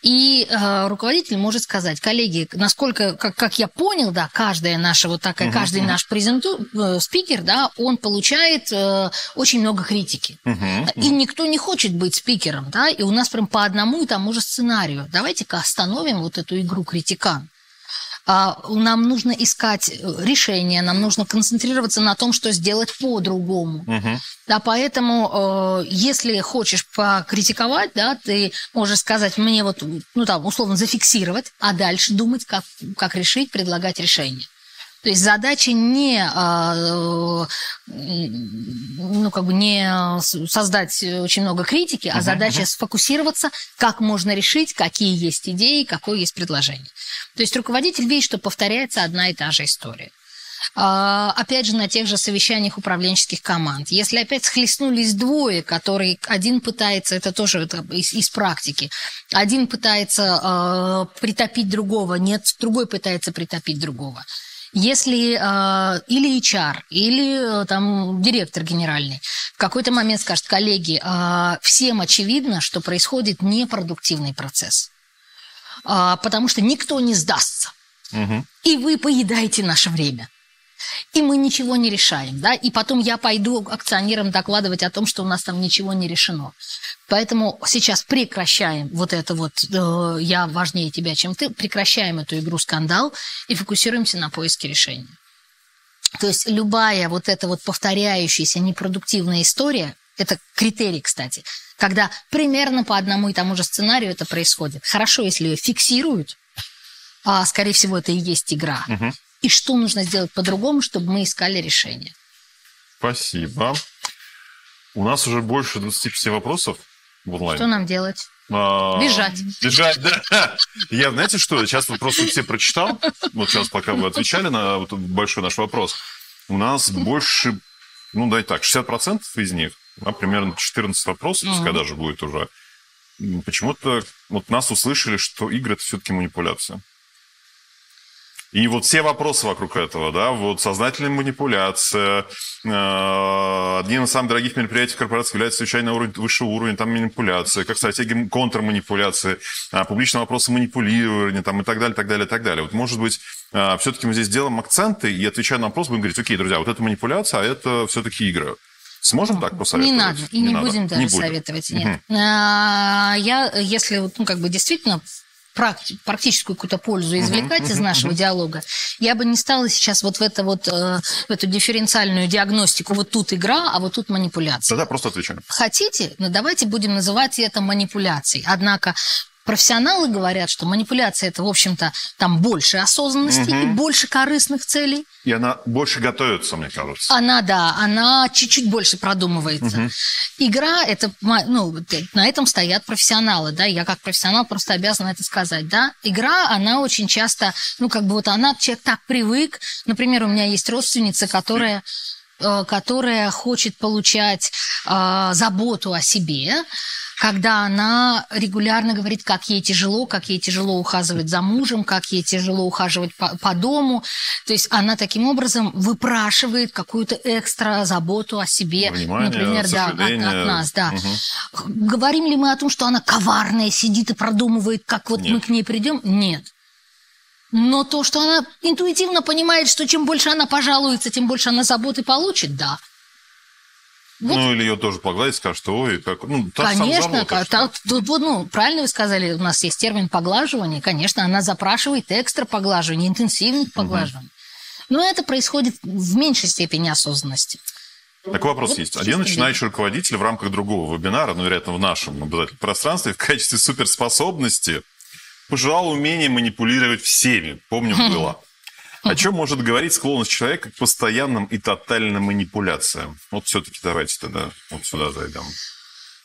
и э, руководитель может сказать, коллеги, насколько, как, как я понял, да, каждая наша вот такая, uh-huh, каждый наш презенту, э, спикер, да, он получает э, очень много критики. Uh-huh, uh-huh. И никто не хочет быть спикером, да, и у нас прям по одному и тому же сценарию. Давайте-ка остановим вот эту игру критикан. А, нам нужно искать э, решения, нам нужно концентрироваться на том, что сделать по-другому. Мгм. Да, поэтому, э, если хочешь покритиковать, да, ты можешь сказать мне вот, ну там, условно, зафиксировать, а дальше думать, как, как решить, предлагать решение. То есть задача не, э, ну, как бы не создать очень много критики, а задача сфокусироваться, как можно решить, какие есть идеи, какое есть предложение. То есть руководитель видит, что повторяется одна и та же история. А, Опять же, на тех же совещаниях управленческих команд. Если опять схлестнулись двое, которые один пытается, это тоже это из, из практики, один пытается э, притопить другого, нет, другой пытается притопить другого. Если э, или HR, или э, там директор генеральный в какой-то момент скажет, коллеги, э, всем очевидно, что происходит непродуктивный процесс, А, потому что никто не сдастся Мгм. и вы поедаете наше время. И мы ничего не решаем, да, и потом я пойду акционерам докладывать о том, что у нас там ничего не решено. Поэтому сейчас прекращаем вот это вот э, «я важнее тебя, чем ты», прекращаем эту игру «Скандал» и фокусируемся на поиске решения. То есть любая вот эта вот повторяющаяся непродуктивная история, это критерий, кстати, когда примерно по одному и тому же сценарию это происходит. Хорошо, если ее фиксируют, а, скорее всего, это и есть игра. Мгм. И что нужно сделать по-другому, чтобы мы искали решение? Спасибо. У нас уже больше 25 вопросов в онлайн. Что нам делать? А, Бежать. Бежать, да. Я, знаете что, сейчас вот просто все прочитал, вот сейчас пока вы отвечали на вот большой наш вопрос, у нас больше, ну, дай так, 60% из них, а, примерно 14 вопросов, Мгм. когда же будет уже, почему-то вот нас услышали, что игры – это все-таки манипуляция. И вот все вопросы вокруг этого, да, вот сознательная манипуляция, э, одним из самых дорогих мероприятий корпорации является случайный уровень, высший уровень, там манипуляция, как стратегия контрманипуляции, а, публичные вопросы манипулирования, там, и так далее, так далее, так далее. Вот, может быть, все-таки мы здесь делаем акценты и, отвечая на вопрос, будем говорить, окей, друзья, вот это манипуляция, а это все-таки игры. Сможем так посоветовать? Не надо, и не, надо. будем даже Не будем. советовать. Нет. А, Я, если ну, как бы действительно практи- практическую какую-то пользу извлекать из нашего диалога, я бы не стала сейчас вот в, это вот, э, в эту дифференциальную диагностику, вот тут игра, а вот тут манипуляция. Тогда просто отвечаем. Хотите, но давайте будем называть это манипуляцией. Однако профессионалы говорят, что манипуляция это, в общем-то, там больше осознанности и больше корыстных целей. И она больше готовится, мне кажется. Она, да, она чуть-чуть больше продумывается. Игра, это, ну, э, на этом стоят профессионалы, да, я как профессионал просто обязана это сказать, да. Игра, она очень часто, ну, как бы вот она, человек так привык, например, у меня есть родственница, которая которая хочет получать э, заботу о себе, когда она регулярно говорит, как ей тяжело, как ей тяжело ухаживать за мужем, как ей тяжело ухаживать по, по дому. То есть она таким образом выпрашивает какую-то экстра заботу о себе. Внимание, Например, да, от, от нас, да. Мгм. Говорим ли мы о том, что она коварная, сидит и продумывает, как вот Нет. мы к ней придем? Нет. Но то, что она интуитивно понимает, что чем больше она пожалуется, тем больше она заботы получит, да. Вот. Ну, или ее тоже погладить, скажет, что ой, как... Ну, та Конечно, забота, ка- что- та- тут вот, ну, правильно вы сказали, у нас есть термин поглаживание. Конечно, она запрашивает экстра поглаживание, интенсивных поглаживаний. Но это происходит в меньшей степени осознанности. Такой вопрос Вот есть. Один начинающий руководитель в рамках другого вебинара, ну, вероятно, в нашем обязательном пространстве, в качестве суперспособности пожелал умение манипулировать всеми. Помню, было. О чем может говорить склонность человека к постоянным и тотальным манипуляциям? Вот все-таки давайте тогда вот сюда зайдем.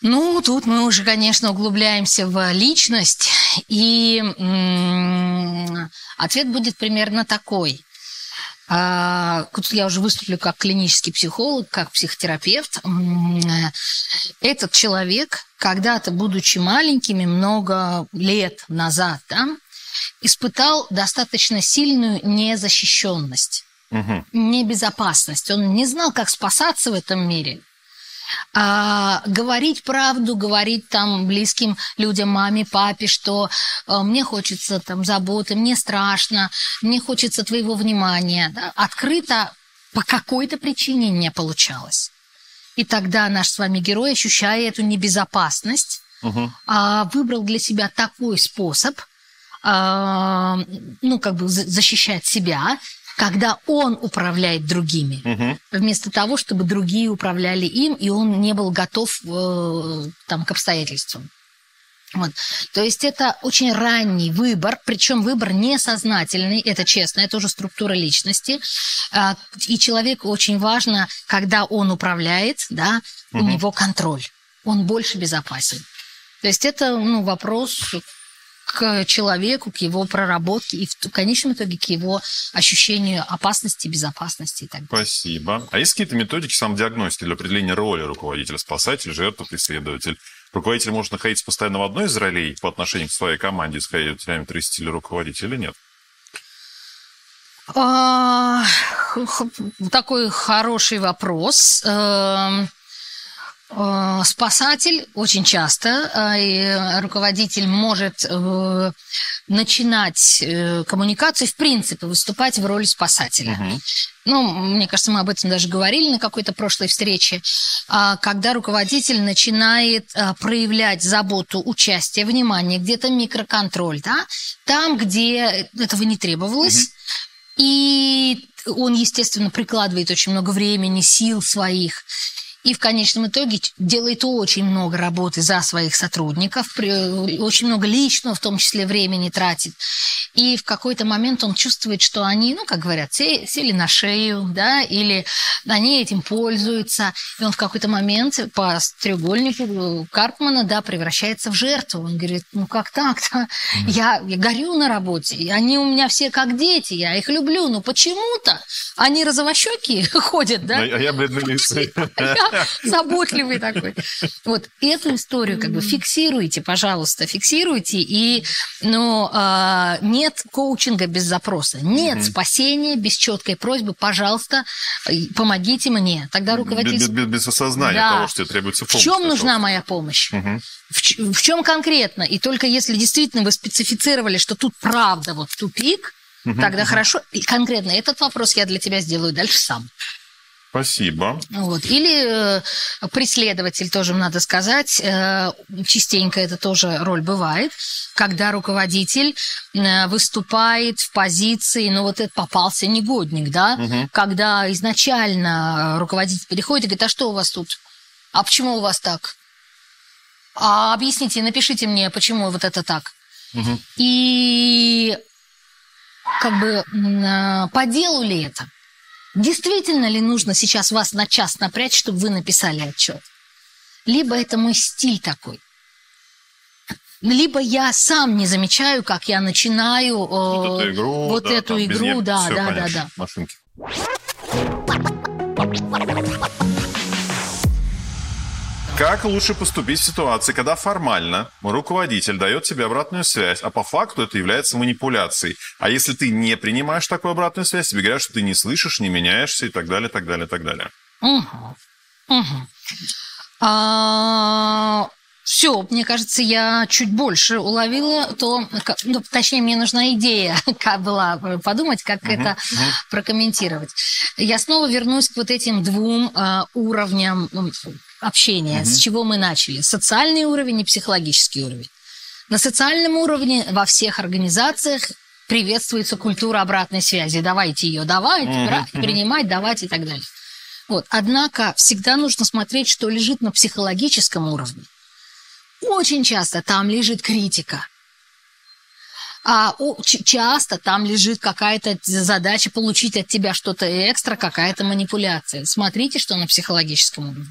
Ну, тут мы уже, конечно, углубляемся в личность, и ответ будет примерно такой. А, тут я уже выступлю как клинический психолог, как психотерапевт. Этот человек, когда-то, будучи маленькими, много лет назад, да, испытал достаточно сильную незащищенность Мгм. небезопасность. Он не знал, как спасаться в этом мире. А, говорить правду, говорить там близким людям, маме, папе, что э, мне хочется там заботы, мне страшно, мне хочется твоего внимания. да, Открыто по какой-то причине не получалось. И тогда наш с вами герой, ощущая эту небезопасность, а, выбрал для себя такой способ э, ну, как бы защищать себя, когда он управляет другими, Мгм. вместо того, чтобы другие управляли им, и он не был готов э, там, к обстоятельствам. Вот. То есть это очень ранний выбор, причем выбор несознательный, это честно, это уже структура личности. А, И человеку очень важно, когда он управляет, да, у Мгм. него контроль, он больше безопасен. То есть это ну, вопрос к человеку, к его проработке и в конечном итоге к его ощущению опасности, безопасности и так далее. Спасибо. А есть какие-то методики самодиагностики для определения роли руководителя, спасатель, жертва, преследователь? Руководитель может находиться постоянно в одной из ролей по отношению к своей команде, скорее, диаметре стиля руководителя или нет? А, Такой хороший вопрос. Э, Спасатель очень часто, э, руководитель может э, начинать коммуникацию, в принципе, выступать в роли спасателя. Мгм. Ну, мне кажется, мы об этом даже говорили на какой-то прошлой встрече, а, когда руководитель начинает проявлять заботу, участие, внимание, где-то микроконтроль, да, там, где этого не требовалось, и он, естественно, прикладывает очень много времени, сил своих. И в конечном итоге делает очень много работы за своих сотрудников, при- очень много личного, в том числе, времени тратит. И в какой-то момент он чувствует, что они, ну, как говорят, се- сели на шею, да, или они этим пользуются. И он в какой-то момент по треугольнику Карпмана, да, превращается в жертву. Он говорит, ну, как так-то? Я, я горю на работе, и они у меня все как дети, я их люблю, но почему-то они розовощеки ходят, да? А я бледнолицый. Я заботливый такой. Вот эту историю как бы фиксируйте, пожалуйста, фиксируйте. И, ну, а, нет коучинга без запроса, нет спасения без четкой просьбы, пожалуйста, помогите мне. Тогда руководитель... без- без- без осознания Да. того, что тебе требуется В помощь. чем как нужна моя помощь? В, в чем конкретно? И только если действительно вы специфицировали, что тут правда вот тупик, тогда хорошо. И конкретно этот вопрос я для тебя сделаю дальше сам. Спасибо. Вот. Или э, преследователь, тоже надо сказать, э, частенько это тоже роль бывает, когда руководитель э, выступает в позиции, ну вот это попался негодник, да, Мгм. когда изначально руководитель приходит и говорит, а что у вас тут? А почему у вас так? А объясните, напишите мне, почему вот это так. Мгм. И как бы а, по делу ли это? Действительно ли нужно сейчас вас на час напрячь, чтобы вы написали отчет? Либо это мой стиль такой. Либо я сам не замечаю, как я начинаю э, Вот эту игру. вот да, эту игру, да, всё да, да, понятно. да. Машинки. Как лучше поступить в ситуации, когда формально руководитель дает тебе обратную связь, а по факту это является манипуляцией? А если ты не принимаешь такую обратную связь, тебе говорят, что ты не слышишь, не меняешься и так далее, так далее, так далее. все, мне кажется, я чуть больше уловила то, ну, точнее, мне нужна идея как была э, подумать, как это прокомментировать. Я снова вернусь к вот этим двум а, уровням общения, с чего мы начали. Социальный уровень и психологический уровень. На социальном уровне во всех организациях приветствуется культура обратной связи. Давайте ее давать, Мгм, брать, принимать, давать и так далее. Вот. Однако всегда нужно смотреть, что лежит на психологическом уровне. Очень часто там лежит критика. А о- часто там лежит какая-то задача получить от тебя что-то экстра, какая-то манипуляция. Смотрите, что на психологическом уровне.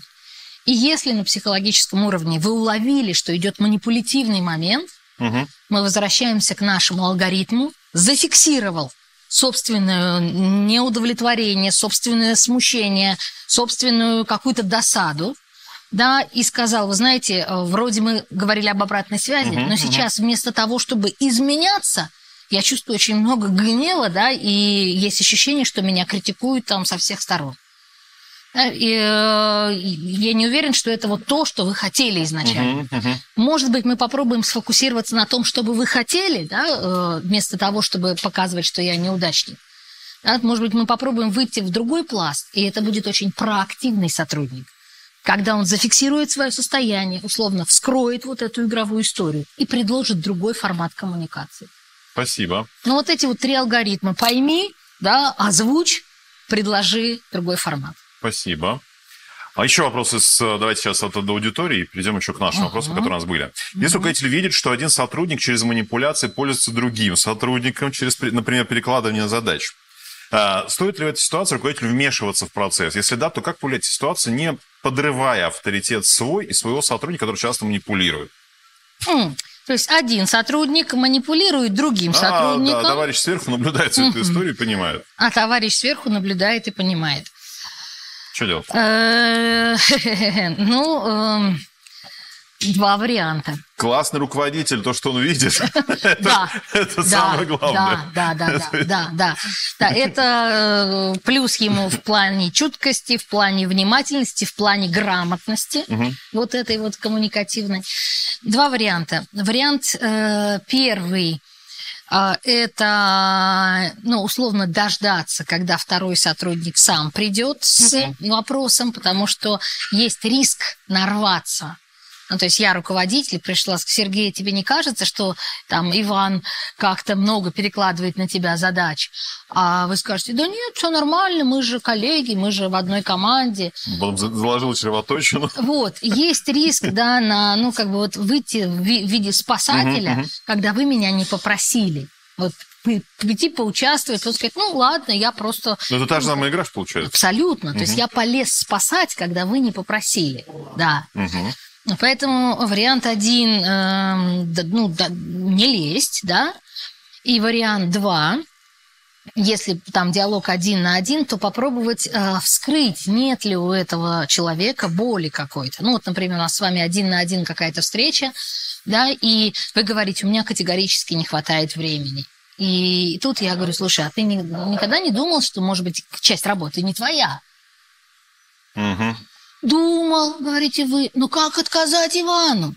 И если на психологическом уровне вы уловили, что идет манипулятивный момент, Мгм. мы возвращаемся к нашему алгоритму, зафиксировал собственное неудовлетворение, собственное смущение, собственную какую-то досаду, да, и сказал, вы знаете, э, вроде мы говорили об обратной связи, Мгм, но сейчас вместо того, чтобы изменяться, я чувствую очень много гнева, да, и есть ощущение, что меня критикуют там со всех сторон. Э, я не уверен, что это вот то, что вы хотели изначально. Мгм, мгм. Может быть, мы попробуем сфокусироваться на том, что бы вы хотели, да, э, вместо того, чтобы показывать, что я неудачник. Да, может быть, мы попробуем выйти в другой пласт, и это будет очень проактивный сотрудник, когда он зафиксирует свое состояние, условно вскроет вот эту игровую историю и предложит другой формат коммуникации. Спасибо. Ну, вот эти вот три алгоритма. Пойми, да, озвучь, предложи другой формат. Спасибо. А еще вопросы с, давайте сейчас от, аудитории, перейдем еще к нашим uh-huh. вопросам, которые у нас были. Если руководитель видит, что один сотрудник через манипуляции пользуется другим сотрудником через, например, перекладывание задач, а, стоит ли в этой ситуации руководителю вмешиваться в процесс? Если да, то как повлиять ситуацию, не подрывая авторитет свой и своего сотрудника, который часто манипулирует? Mm. То есть один сотрудник манипулирует другим а, сотрудником. Да, товарищ сверху наблюдает всю эту историю и понимает. А товарищ сверху наблюдает и понимает. Что делать? Э, ну, эм, Два варианта. Классный руководитель, то, что он видит, да, это самое главное. Да, да, да, да, да, да. Это э, плюс ему в плане чуткости, в плане внимательности, в плане грамотности, вот этой вот коммуникативной. Два варианта. Вариант э, первый это, ну, условно, дождаться, когда второй сотрудник сам придет с вопросом, потому что есть риск нарваться ну, то есть я руководитель, пришла к Сергею, тебе не кажется, что там Иван как-то много перекладывает на тебя задач? А вы скажете, да нет, все нормально, мы же коллеги, мы же в одной команде. Он заложил червоточину. Вот, есть риск, да, на, ну, как бы вот выйти в виде спасателя, когда вы меня не попросили. Вот прийти поучаствовать, вот сказать, ну ладно, я просто... Но это та же самая игра, получается. Абсолютно. То есть я полез спасать, когда вы не попросили. Да. Поэтому вариант один, э, ну, да, не лезть, да, и вариант два, если там диалог один на один, то попробовать э, вскрыть, нет ли у этого человека боли какой-то. Ну вот, например, у нас с вами один на один какая-то встреча, да, и вы говорите, у меня категорически не хватает времени. И тут я говорю, слушай, а ты никогда не думал, что, может быть, часть работы не твоя? Угу. Думал, говорите вы, ну как отказать Ивану?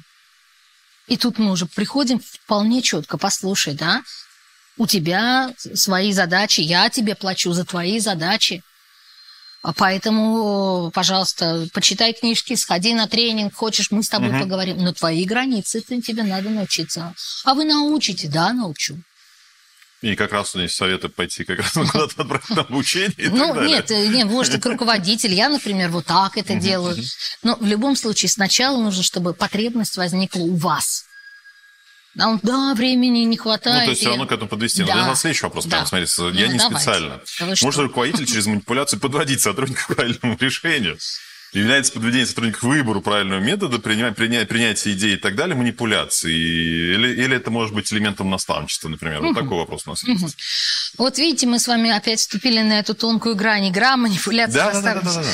И тут мы уже приходим вполне четко, послушай, да, у тебя свои задачи, я тебе плачу за твои задачи. А поэтому, пожалуйста, почитай книжки, сходи на тренинг, хочешь, мы с тобой угу. поговорим. Но твои границы тебе надо научиться. А вы научите? Да, научу. И как раз у них советы пойти как раз куда-то отправить на обучение Ну, далее. нет, э, нет, может, как руководитель, я, например, вот так это делаю. Но в любом случае сначала нужно, чтобы потребность возникла у вас. А он, да, времени не хватает. Ну, то есть все равно к этому подвести. Да. Но на следующий вопрос, да. прямо, смотрите, я ну, не давайте. специально. Может руководитель через манипуляцию подводить сотрудника к правильному решению? Является подведение сотрудника к выбору правильного метода, принять, принять, принятие идей и так далее, манипуляции? Или, или это может быть элементом наставничества, например? Угу. Вот такой вопрос у нас есть. Угу. Вот видите, мы с вами опять вступили на эту тонкую грань игра, манипуляция, да, да, да, да, да, да.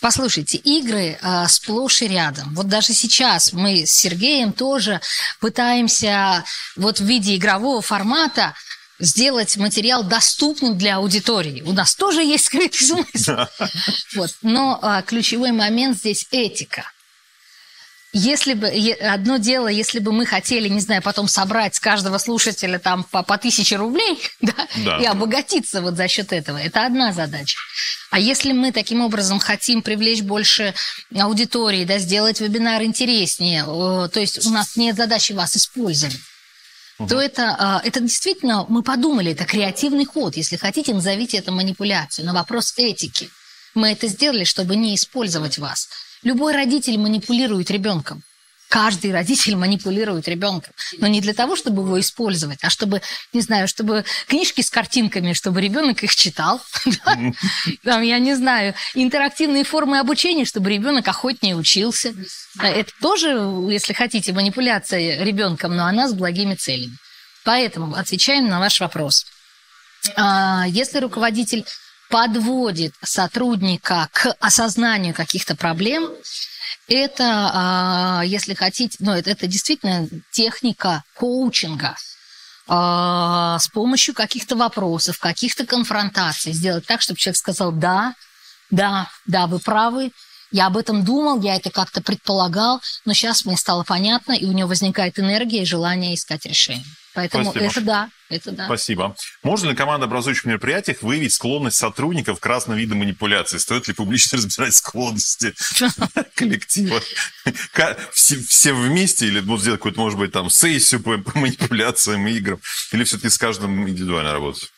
Послушайте, игры а, сплошь и рядом. Вот даже сейчас мы с Сергеем тоже пытаемся вот в виде игрового формата сделать материал доступным для аудитории. У нас тоже есть скрытый смысл. Вот. Но а, ключевой момент здесь этика. Если бы одно дело, если бы мы хотели, не знаю, потом собрать с каждого слушателя там по, по тысяче рублей, да, да, и обогатиться вот за счет этого, это одна задача. А если мы таким образом хотим привлечь больше аудитории, да, сделать вебинар интереснее, то есть у нас нет задачи вас использовать угу. то это, а, это действительно, мы подумали, это креативный ход. Если хотите, назовите это манипуляцией. Но вопрос этики. Мы это сделали, чтобы не использовать вас. Любой родитель манипулирует ребенком. Каждый родитель манипулирует ребенком. Но не для того, чтобы его использовать, а чтобы, не знаю, чтобы книжки с картинками, чтобы ребенок их читал. Там, я не знаю, интерактивные формы обучения, чтобы ребенок охотнее учился. Это тоже, если хотите, манипуляция ребенком, но она с благими целями. Поэтому отвечаем на ваш вопрос. А, если руководитель подводит сотрудника к осознанию каких-то проблем, это, а, если хотите, ну, это, это действительно техника коучинга а, с помощью каких-то вопросов, каких-то конфронтаций сделать так, чтобы человек сказал, да, да, да, вы правы, я об этом думал, я это как-то предполагал, но сейчас мне стало понятно, и у него возникает энергия и желание искать решение. Поэтому Спасибо. это да, Это да. Спасибо. Можно ли команда образующих мероприятиях выявить склонность сотрудников к разным видам манипуляций? Стоит ли публично разбирать склонности коллектива? Все, вместе или вот сделать какую-то, может быть, там сессию по, по манипуляциям и играм? Или все-таки с каждым индивидуально работать?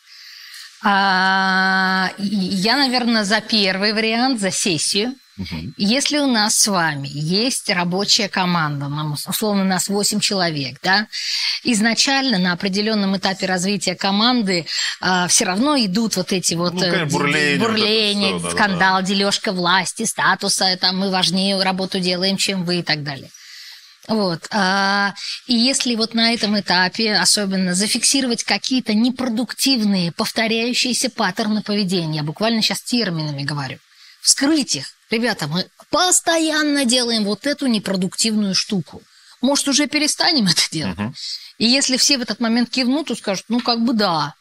А, я, наверное, за первый вариант, за сессию. Угу. Если у нас с вами есть рабочая команда, условно у нас 8 человек, да, изначально на определенном этапе развития команды а, все равно идут вот эти вот ну, конечно, бурление, бурление вот все, скандал, да, да. дележка власти, статуса, там мы важнее работу делаем, чем вы и так далее. Вот. А, и если вот на этом этапе особенно зафиксировать какие-то непродуктивные, повторяющиеся паттерны поведения, буквально сейчас терминами говорю, вскрыть их. Ребята, мы постоянно делаем вот эту непродуктивную штуку. Может, уже перестанем это делать? Угу. И если все в этот момент кивнут, то скажут, ну, как бы да,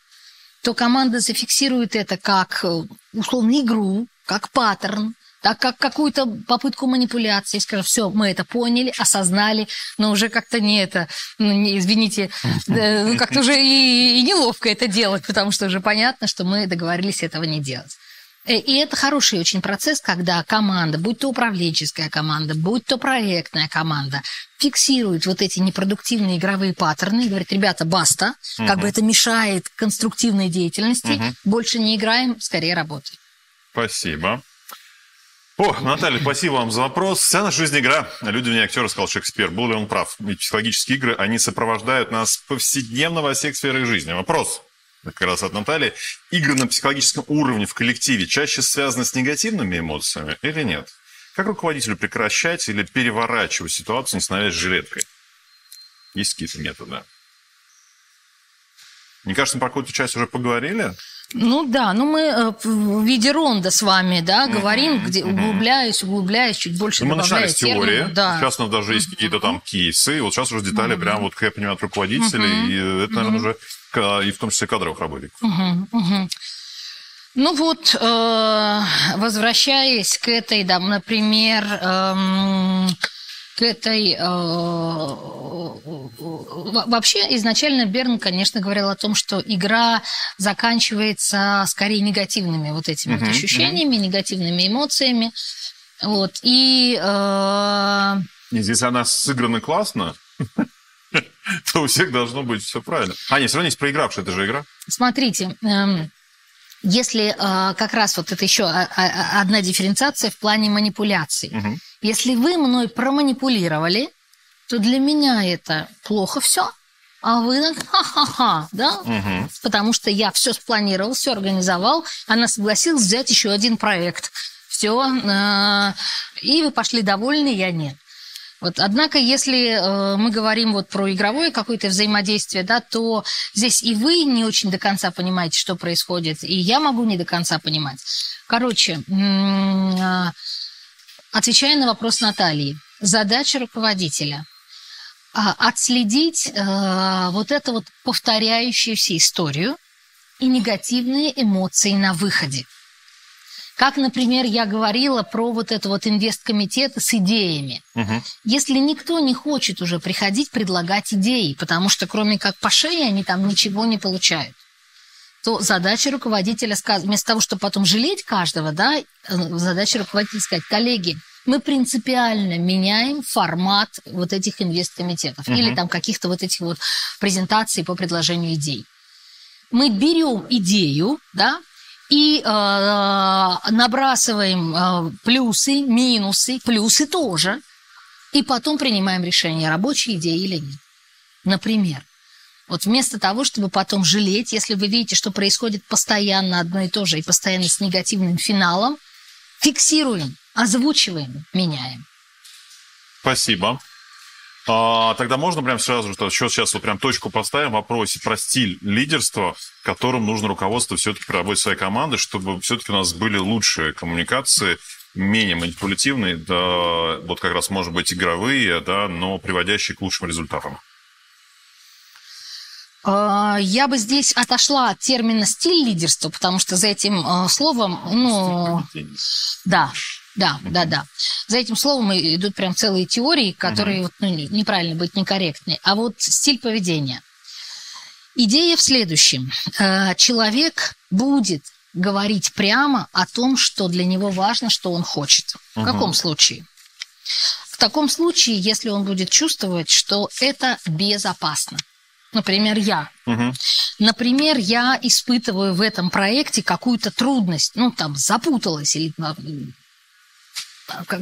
то команда зафиксирует это как, э, условно, игру, как паттерн, так как какую-то попытку манипуляции, скажем, все, мы это поняли, осознали, но уже как-то не это, ну, не, извините, ну, как-то уже и, и неловко это делать, потому что уже понятно, что мы договорились этого не делать. Э, и это хороший очень процесс, когда команда, будь то управленческая команда, будь то проектная команда, фиксирует вот эти непродуктивные игровые паттерны и говорит, ребята, баста, угу. как бы это мешает конструктивной деятельности, угу. больше не играем, скорее работаем. Спасибо. О, Наталья, спасибо вам за вопрос. Вся наша жизнь игра. Люди мне актер сказал Шекспир. Был ли он прав? Ведь психологические игры, они сопровождают нас повседневно во всех сферах жизни. Вопрос как раз от Натальи. Игры на психологическом уровне в коллективе чаще связаны с негативными эмоциями или нет? Как руководителю прекращать или переворачивать ситуацию, не становясь жилеткой? Есть какие-то методы? Мне кажется, мы про какую-то часть уже поговорили. Ну да, ну мы э, в виде ронда с вами, да, говорим, где углубляюсь, углубляюсь, чуть больше ну, Мы начинали с теории, да. сейчас у нас даже есть какие-то там кейсы, вот сейчас уже детали прям вот, как я понимаю, от руководителей, и это, наверное, уже и в том числе кадровых работников. Ну вот, э, возвращаясь к этой, да, например, эм, к этой... Э, вообще, изначально Берн, конечно, говорил о том, что игра заканчивается скорее негативными вот этими uh-huh, ощущениями, uh-huh. негативными эмоциями. Вот, и... Э... Здесь она сыграна классно, то у всех должно быть все правильно. А, нет, все равно есть проигравшая, это же игра. Смотрите, эм, если э, как раз вот это еще одна дифференциация в плане манипуляций. Угу. Если вы мной проманипулировали, то для меня это плохо все. А вы ха-ха-ха, да? Угу. Потому что я все спланировал, все организовал, она согласилась взять еще один проект. Все, э, и вы пошли довольны, я нет. Вот, однако, если э, мы говорим вот про игровое какое-то взаимодействие, да, то здесь и вы не очень до конца понимаете, что происходит, и я могу не до конца понимать. Короче, э, отвечая на вопрос Натальи, задача руководителя э, отследить э, вот эту вот повторяющуюся историю и негативные эмоции на выходе. Как, например, я говорила про вот это вот инвесткомитет с идеями. Угу. Если никто не хочет уже приходить предлагать идеи, потому что кроме как по шее они там ничего не получают, то задача руководителя, вместо того, чтобы потом жалеть каждого, да, э, задача руководителя сказать, коллеги, мы принципиально меняем формат вот этих инвесткомитетов угу. или там каких-то вот этих вот презентаций по предложению идей. Мы берем идею, да, и э, набрасываем э, плюсы, минусы, плюсы тоже, и потом принимаем решение, рабочая идея или нет. Например, вот вместо того, чтобы потом жалеть, если вы видите, что происходит постоянно одно и то же, и постоянно с негативным финалом, фиксируем, озвучиваем, меняем. Спасибо. А, тогда можно прям сразу, что сейчас вот прям точку поставим в вопросе про стиль лидерства, которым нужно руководство все-таки при своей команды, чтобы все-таки у нас были лучшие коммуникации, менее манипулятивные, да, вот как раз, может быть, игровые, да, но приводящие к лучшим результатам. А, я бы здесь отошла от термина стиль лидерства, потому что за этим а, словом, ну, да, да, да, да. За этим словом идут прям целые теории, которые угу. ну, неправильно быть некорректны. А вот стиль поведения. Идея в следующем. Э, человек будет говорить прямо о том, что для него важно, что он хочет. В Мгм. каком случае? В таком случае, если он будет чувствовать, что это безопасно. Например, я. Мгм. Например, я испытываю в этом проекте какую-то трудность, ну, там, запуталась или а,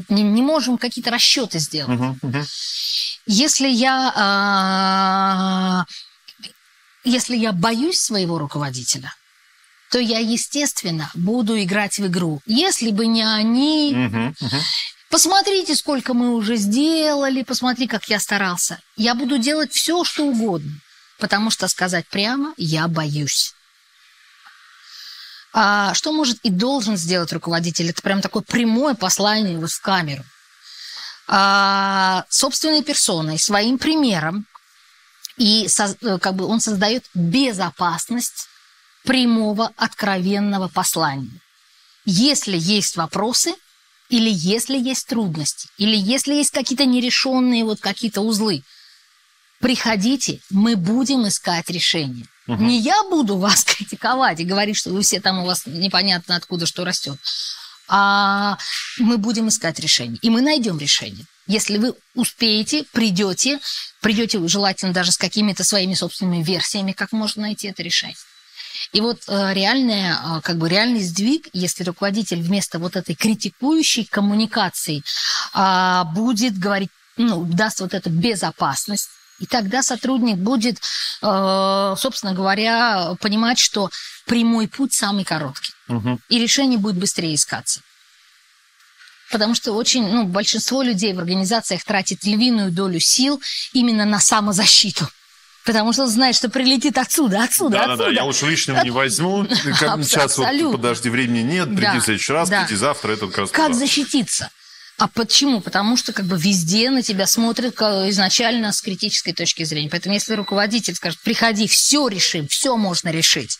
не, не можем какие-то расчеты сделать. Мгм. Мгм. Если я, а, если я боюсь своего руководителя, то я, естественно, буду играть в игру. Если бы не они, Мгм. Мгм. посмотрите, сколько мы уже сделали, посмотри, как я старался. Я буду делать все, что угодно, потому что сказать прямо я боюсь. А что может и должен сделать руководитель? Это прям такое прямое послание вот в камеру. А, собственной персоной, своим примером, и как бы он создает безопасность прямого, откровенного послания. Если есть вопросы, или если есть трудности, или если есть какие-то нерешенные вот какие-то узлы, приходите, мы будем искать решение. Мгм. Не я буду вас критиковать и говорить, что вы все там у вас непонятно откуда что растет, а мы будем искать решение. И мы найдем решение. Если вы успеете, придете, придете желательно даже с какими-то своими собственными версиями, как можно найти это решение. И вот э, реальная, э, как бы реальный сдвиг, если руководитель вместо вот этой критикующей коммуникации а, будет говорить, ну, даст вот эту безопасность, и тогда сотрудник будет, э, собственно говоря, понимать, что прямой путь самый короткий, Мгм. и решение будет быстрее искаться. Потому что очень, ну, большинство людей в организациях тратит львиную долю сил именно на самозащиту. Потому что он знает, что прилетит отсюда, отсюда, Да, да, отсюда. да, я лучше лишнего не возьму. И Как Абс- сейчас вот, абсолютно. подожди, времени нет, приди Да, в следующий раз, да. приди завтра, это как раз Как туда. защититься? А почему? Потому что как бы везде на тебя смотрят изначально с критической точки зрения. Поэтому если руководитель скажет, приходи, все решим, все можно решить.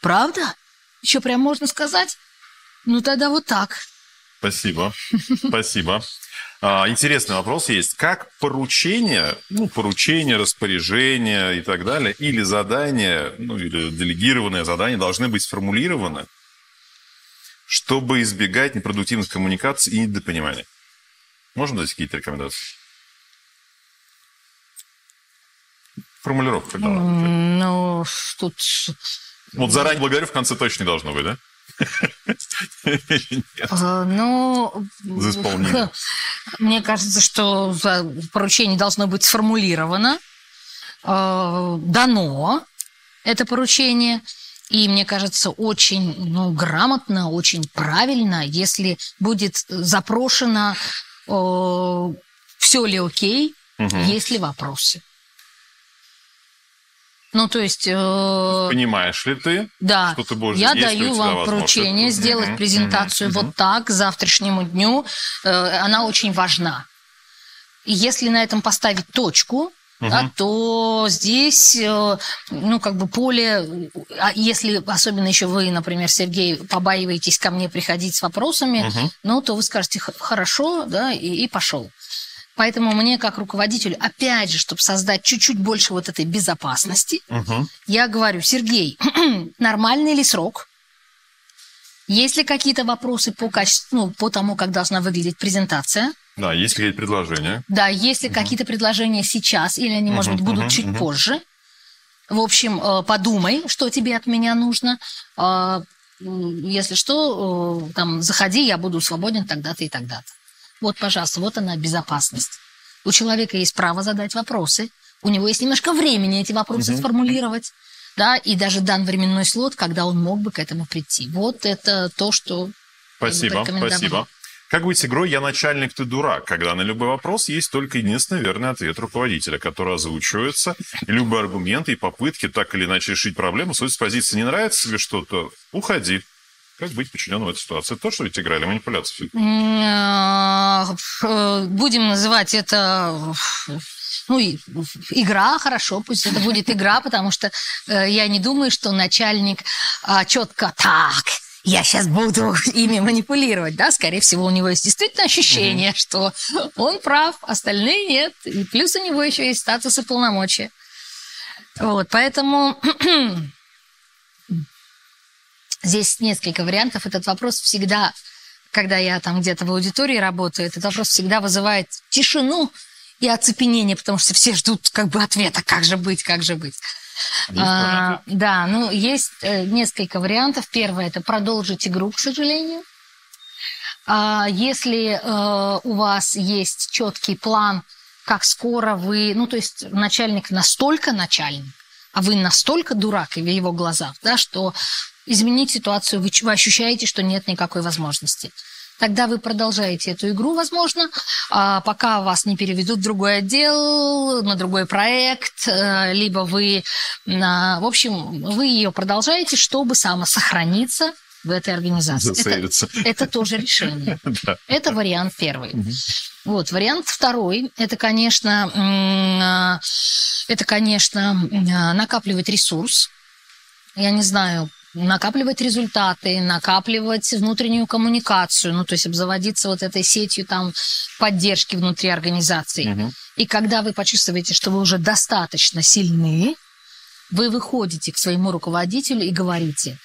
Правда? Еще прям можно сказать? Ну тогда вот так. Спасибо, спасибо. А, Интересный вопрос есть. Как поручение, ну, поручение, распоряжение и так далее, или задание, ну, или делегированное задание должны быть сформулированы, чтобы избегать непродуктивных коммуникаций и недопонимания? Можно дать какие-то рекомендации? Формулировка. М, Ну, тут... Вот заранее благодарю в конце точно не должно быть, да? Э, Ну, мне кажется, что поручение должно быть сформулировано, э, дано это поручение. И мне кажется, очень ну, грамотно, очень правильно, если будет запрошено, все ли окей, Мгм. есть ли вопросы. Ну, то есть, э, Понимаешь ли ты, да, что ты будешь я даю вам поручение сделать мгм, презентацию мгм. вот так к завтрашнему дню. Э, Она очень важна. И если на этом поставить точку, да, Мгм. то здесь, э, ну, как бы поле, а если особенно еще вы, например, Сергей, побаиваетесь ко мне приходить с вопросами, Мгм. ну, то вы скажете «Х- хорошо, да, и, и пошел. Поэтому мне, как руководителю, опять же, чтобы создать чуть-чуть больше вот этой безопасности, Мгм. я говорю, Сергей, нормальный ли срок? Есть ли какие-то вопросы по качеству, ну, по тому, как должна выглядеть презентация? Да, есть какие-то предложения. Да, есть ли какие-то предложения сейчас, или они, может Мгм, быть, будут мгм, чуть мгм. позже? В общем, э, подумай, что тебе от меня нужно. А, Если что, э, там, заходи, я буду свободен тогда-то и тогда-то. Вот, пожалуйста, вот она безопасность. У человека есть право задать вопросы. У него есть немножко времени эти вопросы Мгм. сформулировать. Да, и даже дан временной слот, когда он мог бы к этому прийти. Вот это то, что Спасибо, спасибо. Как быть игрой «Я начальник, ты дурак», когда на любой вопрос есть только единственный верный ответ руководителя, который озвучивается, и любые аргументы и попытки так или иначе решить проблему с позиции «не нравится тебе что-то, уходи». Как быть подчиненным в этой ситуации? То, что ведь играли манипуляции. Э, будем называть это ну, и- игра, хорошо, пусть это будет игра, потому что э, я не думаю, что начальник а, четко так, я сейчас буду ими манипулировать, да, скорее всего, у него есть действительно ощущение, что он прав, остальные нет, и плюс у него еще есть статус и полномочия. Вот, поэтому здесь несколько вариантов. Этот вопрос всегда, когда я там где-то в аудитории работаю, этот вопрос всегда вызывает тишину и оцепенение, потому что все ждут как бы ответа, как же быть, как же быть. А, да, ну есть э, несколько вариантов. Первое это продолжить игру, к сожалению. А, если э, у вас есть четкий план, как скоро вы, ну то есть начальник настолько начальник, а вы настолько дурак в его глазах, да, что изменить ситуацию вы, вы ощущаете, что нет никакой возможности. Тогда вы продолжаете эту игру, возможно, а пока вас не переведут в другой отдел, на другой проект, э, либо вы, в общем, вы ее продолжаете, чтобы самосохраниться в этой организации. Это, это тоже решение. Это вариант первый. Вот, вариант второй, это, конечно, э, это, конечно, накапливать ресурс. Я не знаю, накапливать результаты, накапливать внутреннюю коммуникацию, ну, то есть обзаводиться вот этой сетью там поддержки внутри организации. Угу. И когда вы почувствуете, что вы уже достаточно сильны, вы выходите к своему руководителю и говорите,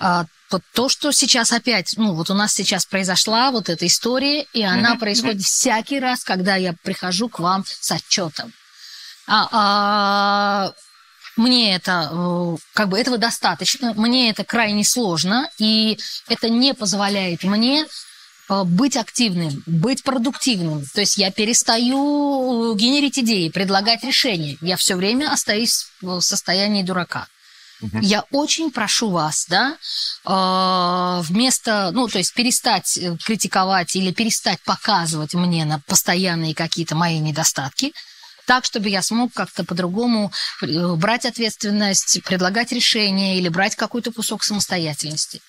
а, вот то, что сейчас опять, ну, вот у нас сейчас произошла вот эта история, и она происходит всякий раз, когда я прихожу к вам с отчетом. А, а, мне это, э, как бы этого достаточно, мне это крайне сложно, и это не позволяет мне э, быть активным, быть продуктивным. То есть я перестаю генерить идеи, предлагать решения. Я все время остаюсь в состоянии дурака. Угу. Я очень прошу вас, да, э, вместо, ну, то есть перестать критиковать или перестать показывать мне на постоянные какие-то мои недостатки – так, чтобы я смог как-то по-другому э, брать ответственность, предлагать решения или брать какой-то кусок самостоятельности.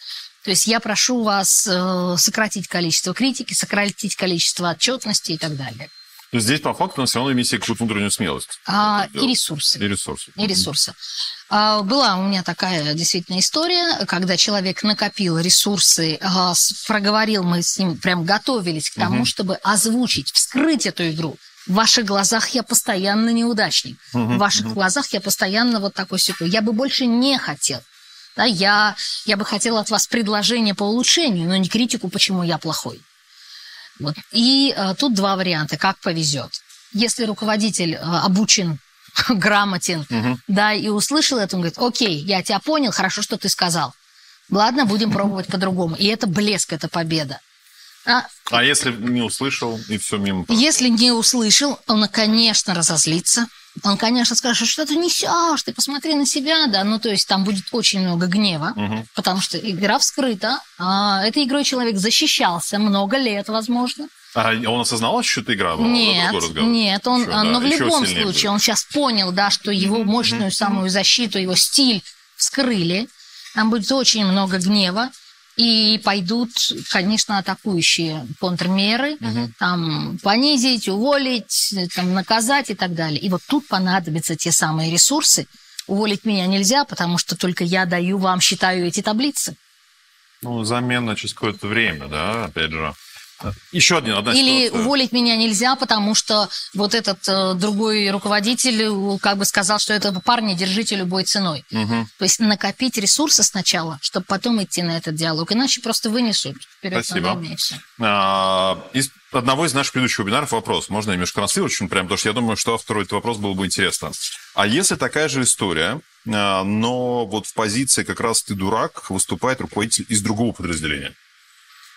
То есть я прошу вас э, сократить количество критики, сократить количество отчетности и так далее. Но здесь, по факту, мы все равно имеете какую-то внутреннюю смелость. А, и ресурсы. И ресурсы. И ресурсы. А, была у меня такая действительно история, когда человек накопил ресурсы, а, проговорил, мы с ним прям готовились к тому, угу. чтобы озвучить, вскрыть эту игру. В ваших глазах я постоянно неудачник. В ваших глазах я постоянно вот такой секой. Я бы больше не хотел. Да, я, я бы хотела от вас предложение по улучшению, но не критику, почему я плохой. Вот. И а, тут два варианта, как повезет. Если руководитель а, обучен, грамотен, угу. да, и услышал это, он говорит, окей, я тебя понял, хорошо, что ты сказал. Ладно, будем пробовать по-другому. И это блеск, это победа. А, а если не услышал и все мимо? Если не услышал, он, конечно, разозлится. Он, конечно, скажет, что ты несешь, ты посмотри на себя, да. Ну, то есть там будет очень много гнева, угу. потому что игра вскрыта. А этой игрой человек защищался много лет, возможно. А он осознал, что это игра была? Нет, нет, он, Еще, да, но в любом случае будет. он сейчас понял, да, что его мощную самую защиту, его стиль вскрыли. Там будет очень много гнева и пойдут, конечно, атакующие контрмеры, угу. там понизить, уволить, там, наказать и так далее. И вот тут понадобятся те самые ресурсы. Уволить меня нельзя, потому что только я даю вам, считаю эти таблицы. Ну, замена через какое-то время, да, опять же. Еще один, одна Или ситуация. уволить меня нельзя, потому что вот этот э, другой руководитель э, как бы сказал, что этого парня держите любой ценой. Угу. То есть накопить ресурсы сначала, чтобы потом идти на этот диалог. Иначе просто вынесут вперед Спасибо. А, из одного из наших предыдущих вебинаров вопрос. Можно немножко транслировать, прям, потому что я думаю, что автору этот вопрос был бы интересно. А если такая же история, а, но вот в позиции как раз ты дурак, выступает руководитель из другого подразделения?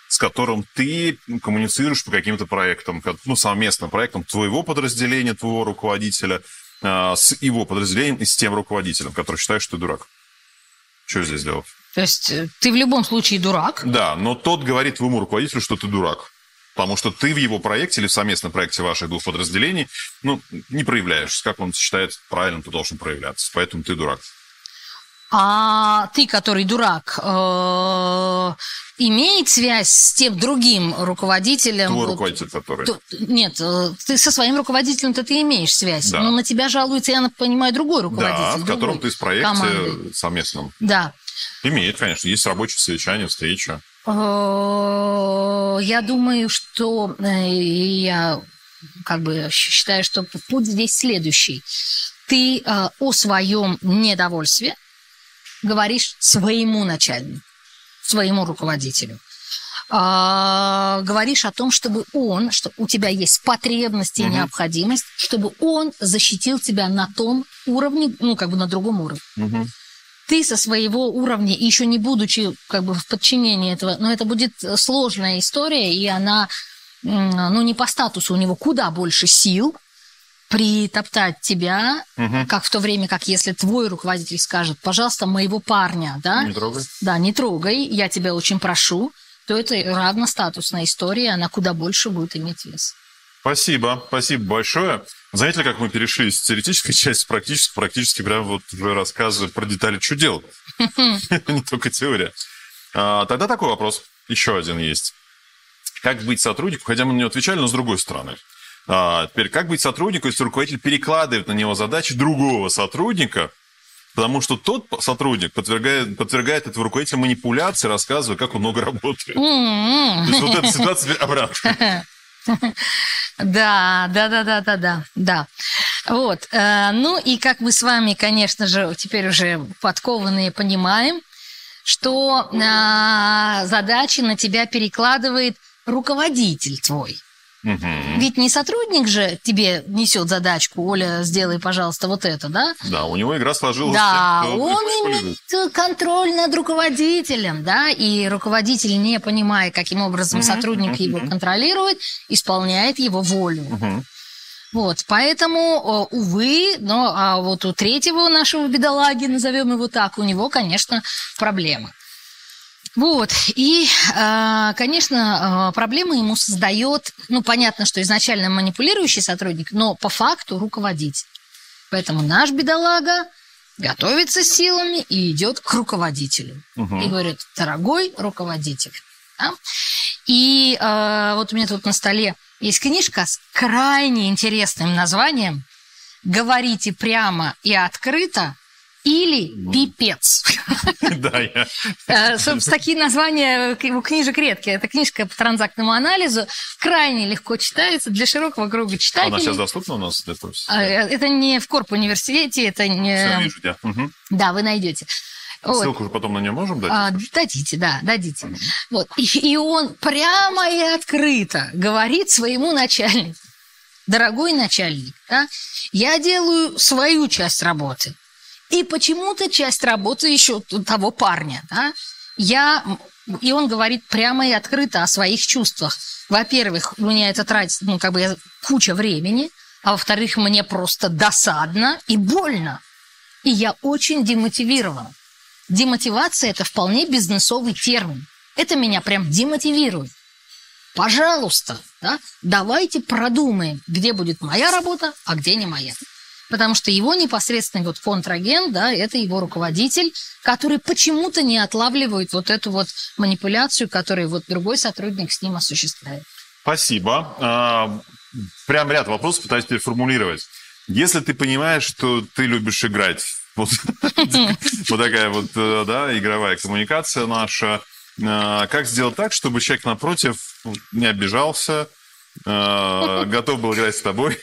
С которым ты коммуницируешь по каким-то проектам, ну, совместным проектам твоего подразделения, твоего руководителя, э, с его подразделением и с тем руководителем, который считает, что ты дурак. Что здесь делать? То есть э, ты в любом случае дурак? Да, но тот говорит твоему руководителю, что ты дурак. Потому что ты в его проекте или в совместном проекте ваших двух подразделений ну, не проявляешься. Как он считает правильным, ты должен проявляться. Поэтому ты дурак. А ты, который дурак, э, имеет связь с тем другим руководителем? Твой руководитель, который... То, нет, э, ты со своим руководителем-то ты имеешь связь. Да. Но на тебя жалуется, я понимаю, другой руководитель. Да, в котором ты в проекте команды. совместном. Да. Имеет, конечно. Есть рабочие совещания, встреча. Э, я думаю, что я как бы считаю, что путь здесь следующий. ты о своем недовольстве говоришь своему начальнику, своему руководителю. А, говоришь о том, чтобы он, что у тебя есть потребность и Мгм. необходимость, чтобы он защитил тебя на том уровне, ну, как бы на другом уровне. Мгм. Ты со своего уровня, еще не будучи как бы в подчинении этого, но это будет сложная история, и она, ну, не по статусу, у него куда больше сил притоптать тебя, Мгм. как в то время, как если твой руководитель скажет, пожалуйста, моего парня, да, Не трогай. да, не трогай, я тебя очень прошу, то это равностатусная история, она куда больше будет иметь вес. Спасибо, спасибо большое. Заметили, как мы перешли с теоретической части в практически, практически прям вот уже рассказы про детали, что делать. Не только теория. А, Тогда такой вопрос, еще один есть. Как быть сотруднику, хотя мы на него отвечали, но с другой стороны. А, Теперь, как быть сотруднику, если руководитель перекладывает на него задачи другого сотрудника, потому что тот сотрудник подвергает, подвергает этого руководителя манипуляции, рассказывая, как он много работает. М-м. То есть вот эта ситуация теперь обратно. Да, да, да, да, да, да, да. Вот. э, Ну и как мы с вами, конечно же, теперь уже подкованные понимаем, что а, задачи на тебя перекладывает руководитель твой. Мгм. Ведь не сотрудник же тебе несет задачку, Оля, сделай, пожалуйста, вот это, да? Да, у него игра сложилась. Да, он имеет контроль над руководителем, да, и руководитель, не понимая, каким образом сотрудник его контролирует, исполняет его волю. Мгм. Вот, поэтому, увы, но а вот у третьего нашего бедолаги, назовем его так, у него, конечно, проблемы. Вот, и, а, конечно, а, проблемы ему создает, ну, понятно, что изначально манипулирующий сотрудник, но по факту руководитель. Поэтому наш бедолага готовится силами и идет к руководителю. Мгм. И говорит, дорогой руководитель. да? И э, вот у меня тут на столе есть книжка с крайне интересным названием «Говорите прямо и открыто» или «Пипец». Да, я... Э, Собственно, такие названия у книжек редкие. Это книжка по транзактному анализу. Крайне легко читается для широкого круга читателей. Она сейчас доступна у нас? Это А, э, Это не в Корп университете, это Все, не... вижу тебя. Мгм. Да, вы найдете. Вот. Ссылку же потом на нее можем дать? А, дадите, да, дадите. Вот. И, и он прямо и открыто говорит своему начальнику. Дорогой начальник, да, я делаю свою часть работы. И почему-то часть работы еще того парня, да. Я... И он говорит прямо и открыто о своих чувствах. Во-первых, у меня это тратит, ну, как бы куча времени. А во-вторых, мне просто досадно и больно. И я очень демотивирован. Демотивация – это вполне бизнесовый термин. Это меня прям демотивирует. Пожалуйста, да, давайте продумаем, где будет моя работа, а где не моя. Потому что его непосредственный вот контрагент, да, это его руководитель, который почему-то не отлавливает вот эту вот манипуляцию, которую вот другой сотрудник с ним осуществляет. Спасибо. А, Прям ряд вопросов пытаюсь переформулировать. Если ты понимаешь, что ты любишь играть, вот, вот такая вот, э, да, игровая коммуникация наша, а, как сделать так, чтобы человек напротив не обижался, готов был играть с тобой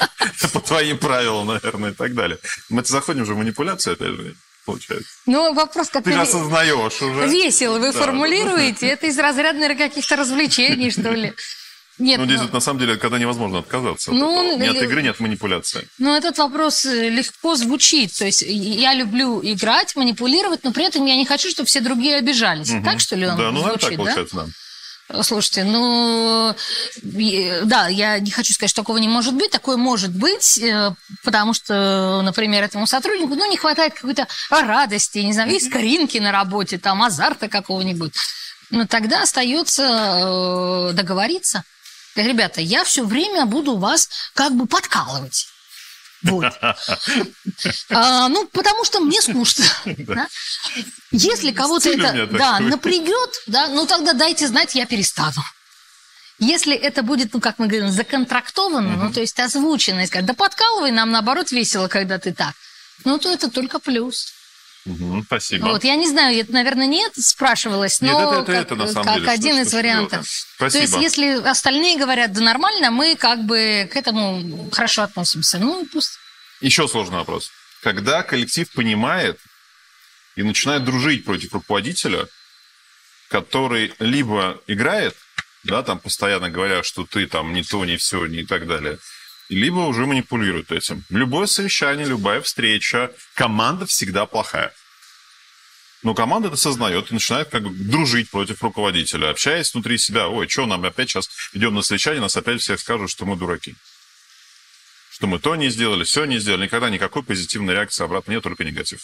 по твоим правилам, наверное, и так далее. Мы заходим уже в манипуляцию, опять же, получается. Ну, вопрос, как Ты же осознаешь уже. весело вы Да. формулируете. Это из разряда, наверное, каких-то развлечений, что ли. Нет, Ну, здесь ну- вот, на самом деле, когда невозможно отказаться. от Ну, этого. ни от игры, ни от манипуляции. Ну, этот вопрос э, легко звучит. То есть я люблю играть, манипулировать, но при этом я не хочу, чтобы все другие обижались. Мгм. Так, что ли, он Да, ну, звучит, так да? получается, да. Слушайте, ну, да, я не хочу сказать, что такого не может быть. Такое может быть, э, потому что, например, этому сотруднику, ну, не хватает какой-то радости, не знаю, искоринки на работе, там, азарта какого-нибудь. Но тогда остается э, договориться. Говорит, Ребята, я все время буду вас как бы подкалывать. Вот. А, ну, потому что мне скучно. да. Если кого-то это да, напрягет, да, ну тогда дайте знать, я перестану. Если это будет, ну, как мы говорим, законтрактовано, ну, то есть озвучено, и сказать, да подкалывай, нам наоборот весело, когда ты так, ну, то это только плюс. Мгм, Спасибо. Вот, я не знаю, это, наверное, нет, спрашивалось, Нет, но это- это- как, это на самом как деле, один что из вариантов. То есть, Спасибо. если остальные говорят, да нормально, мы как бы к этому хорошо относимся. Ну, пусть. Еще сложный вопрос. Когда коллектив понимает и начинает дружить против руководителя, который либо играет, да, там постоянно говоря, что ты там не то, не все, не и так далее, либо уже манипулирует этим. Любое совещание, любая встреча, команда всегда плохая. Но команда это сознает и начинает как бы дружить против руководителя, общаясь внутри себя. Ой, что нам опять сейчас идем на совещание, нас опять всех скажут, что мы дураки. Что мы то не сделали, все не сделали. Никогда никакой позитивной реакции обратно нет, только негатив.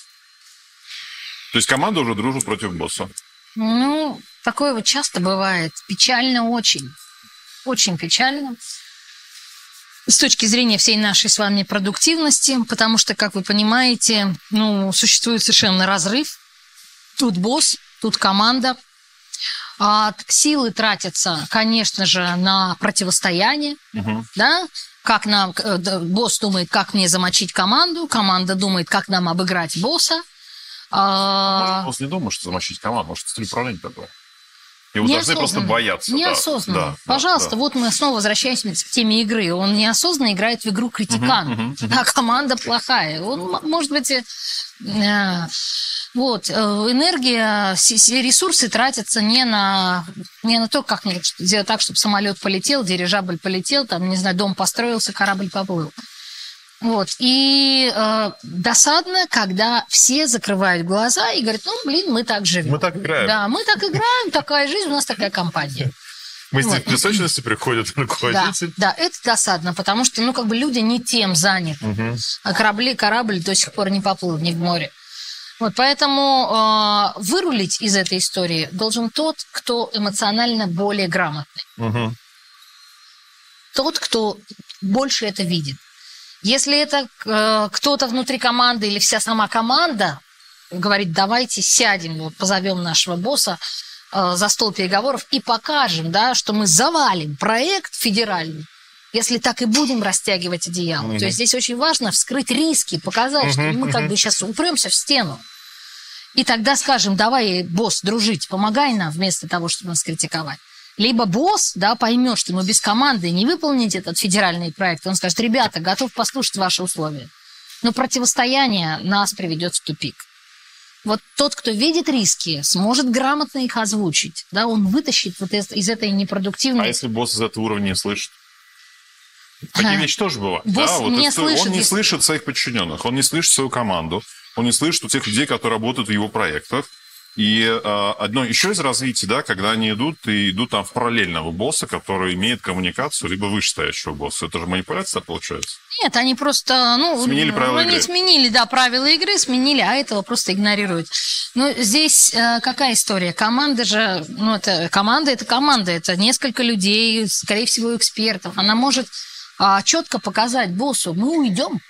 То есть команда уже дружит против босса. Ну, такое вот часто бывает. Печально очень. Очень печально. С точки зрения всей нашей с вами продуктивности, потому что, как вы понимаете, ну, существует совершенно разрыв. Тут босс, тут команда. А силы тратятся, конечно же, на противостояние, Угу. да, как нам, э, босс думает, как мне замочить команду, команда думает, как нам обыграть босса. А, Может, босс не думает, что замочить команду, может, стиль управления такой. Его должны просто Неосознанно. бояться. да. Неосознанно. Да, да, Пожалуйста, да. вот мы снова возвращаемся к теме игры. Он неосознанно играет в игру критикан, Мгм, мгм, а команда плохая. Он, м- может быть, и, э, вот, э, энергия, ресурсы тратятся не на, не на то, как сделать так, чтобы самолет полетел, дирижабль полетел, там, не знаю, дом построился, корабль поплыл. Вот. И э, досадно, когда все закрывают глаза и говорят, ну, блин, мы так живем. Мы так играем. Да, мы так играем, такая жизнь, у нас такая компания. Мы Вот. в песочности приходит Да, руководитель. да, это досадно, потому что, ну, как бы люди не тем заняты. Мгм. А корабли, корабль до сих пор не поплыл, не в море. Вот, поэтому э, вырулить из этой истории должен тот, кто эмоционально более грамотный. Мгм. Тот, кто больше это видит. Если это э, кто-то внутри команды или вся сама команда говорит, давайте сядем, вот позовем нашего босса э, за стол переговоров и покажем, да, что мы завалим проект федеральный, если так и будем растягивать одеяло. Мгм. То есть здесь очень важно вскрыть риски, показать, что Мгм, мы как мгм. бы сейчас упремся в стену. И тогда скажем, давай, босс, дружить, помогай нам, вместо того, чтобы нас критиковать. Либо босс да, поймет, что мы без команды не выполнить этот федеральный проект. Он скажет, ребята, готов послушать ваши условия. Но противостояние нас приведет в тупик. Вот тот, кто видит риски, сможет грамотно их озвучить. Да, он вытащит вот из, из этой непродуктивной... А если босс из этого уровня не слышит? Такие А. вещи тоже бывают. Босс да, вот не это- слышит, он не если- слышит своих подчиненных, он не слышит свою команду, он не слышит у тех людей, которые работают в его проектах. И э, одно еще из развития, да, когда они идут и идут там в параллельного босса, который имеет коммуникацию, либо вышестоящего босса. Это же манипуляция получается. Нет, они просто, ну, Сменили правила они игры. сменили, да, правила игры, сменили, а этого просто игнорируют. Ну, здесь э, какая история? Команда же, ну, это команда, это команда, это несколько людей, скорее всего, экспертов. Она может а, четко показать боссу, мы уйдем,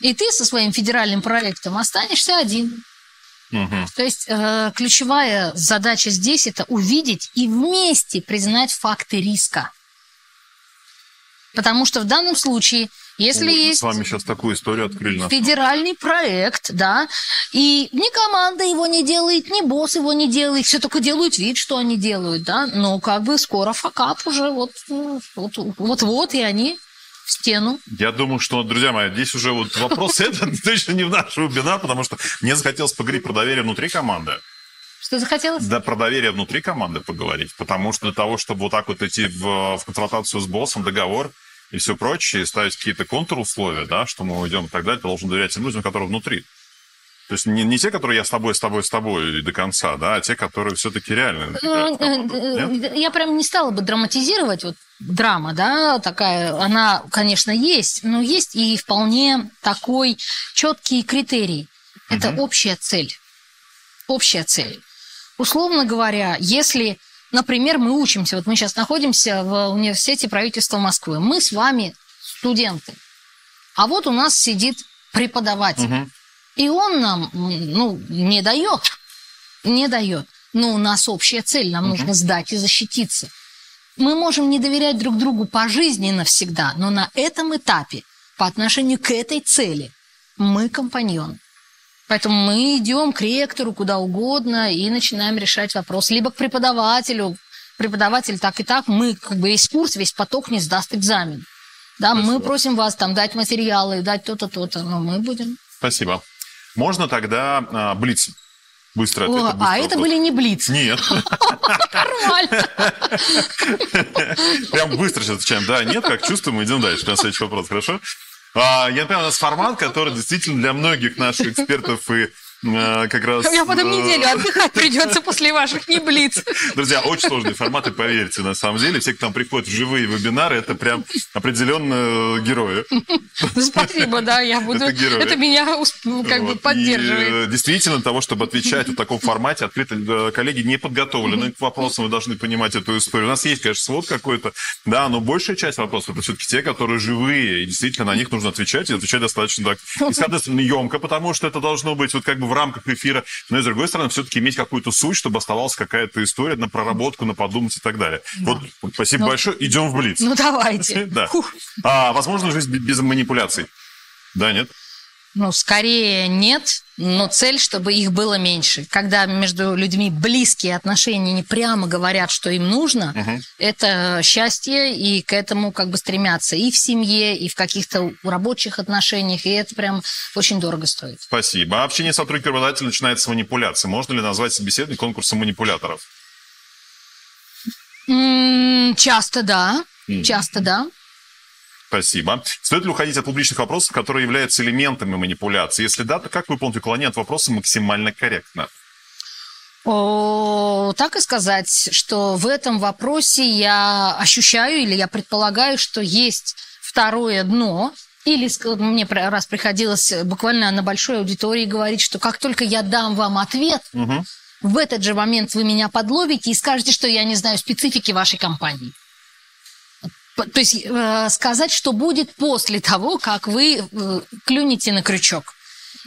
и ты со своим федеральным проектом останешься один. Мгм. То есть э, ключевая задача здесь это увидеть и вместе признать факты риска. Потому что в данном случае, если Вот есть С вами сейчас такую историю открыли. на- федеральный проект, да, и ни команда его не делает, ни босс его не делает, все только делают вид, что они делают, да, но как бы скоро факап уже вот, ну, вот, вот-вот, и они в стену. Я думаю, что, друзья мои, здесь уже вот вопрос этот точно не в нашу вина, потому что мне захотелось поговорить про доверие внутри команды. Что захотелось? Да, про доверие внутри команды поговорить, потому что для того, чтобы вот так вот идти в, в конфронтацию с боссом, договор и все прочее, и ставить какие-то контрусловия, да, что мы уйдем и так далее, ты должен доверять тем людям, которые внутри. То есть не, не те, которые я с тобой, с тобой, с тобой до конца, да, а те, которые все-таки реально. Ну, э, э, Я прям не стала бы драматизировать. Вот драма, да, такая, она, конечно, есть, но есть и вполне такой четкий критерий. Это Мгм. общая цель. Общая цель. Условно говоря, если, например, мы учимся, вот мы сейчас находимся в университете правительства Москвы, мы с вами студенты, а вот у нас сидит преподаватель. Мгм. И он нам, ну, не дает. Не дает. Но у нас общая цель. Нам Мгм. нужно сдать и защититься. Мы можем не доверять друг другу по жизни навсегда, но на этом этапе, по отношению к этой цели, мы компаньоны. Поэтому мы идем к ректору куда угодно и начинаем решать вопрос. Либо к преподавателю. Преподаватель так и так, мы как бы весь курс, весь поток не сдаст экзамен. Да, Спасибо. мы просим вас там дать материалы, дать то-то, то-то, но мы будем. Спасибо. Можно тогда а, блиц? Быстро ответ. О, быстрый а это были не блиц. Нет. Нормально. Прям быстро сейчас отвечаем. Да, нет, как чувствуем, идем дальше. На следующий вопрос, хорошо? А, я напоминаю, у нас формат, который действительно для многих наших экспертов и как раз... Меня потом э, неделю отдыхать придется после ваших не блиц. Друзья, очень сложные форматы, поверьте, на самом деле. Все, кто там приходит в живые вебинары, это прям определенно герои. Спасибо, да, я буду. Это меня ну, как бы Вот. поддерживает. И, э, действительно, того, чтобы отвечать в таком формате, открыто, э, коллеги не подготовлены к вопросам, вы должны понимать эту историю. У нас есть, конечно, свод какой-то, да, но большая часть вопросов это все-таки те, которые живые, и действительно на них нужно отвечать, и отвечать достаточно так, и, соответственно, емко, потому что это должно быть вот как бы в рамках эфира, но и, с другой стороны, все-таки иметь какую-то суть, чтобы оставалась какая-то история на проработку, на подумать и так далее. Вот, спасибо Ну, большое, идем в Блиц. Ну, давайте. Да. А, возможно, жизнь без манипуляций. Да, нет? Ну, скорее нет, но цель, чтобы их было меньше. Когда между людьми близкие отношения не прямо говорят, что им нужно, это счастье, и к этому как бы стремятся и в семье, и в каких-то рабочих отношениях, и это прям очень дорого стоит. Спасибо. А общение сотрудника-работодателя начинается с манипуляции. Можно ли назвать собеседование конкурсом манипуляторов? М, Часто да, часто да. Спасибо. Стоит ли уходить от публичных вопросов, которые являются элементами манипуляции? Если да, то как выполнить уклонение от вопроса максимально корректно? О, так и сказать, что в этом вопросе я ощущаю или я предполагаю, что есть второе дно, или мне раз приходилось буквально на большой аудитории говорить, что как только я дам вам ответ, Мгм. в этот же момент вы меня подловите и скажете, что я не знаю специфики вашей компании. То есть э, сказать, что будет после того, как вы э, клюнете на крючок.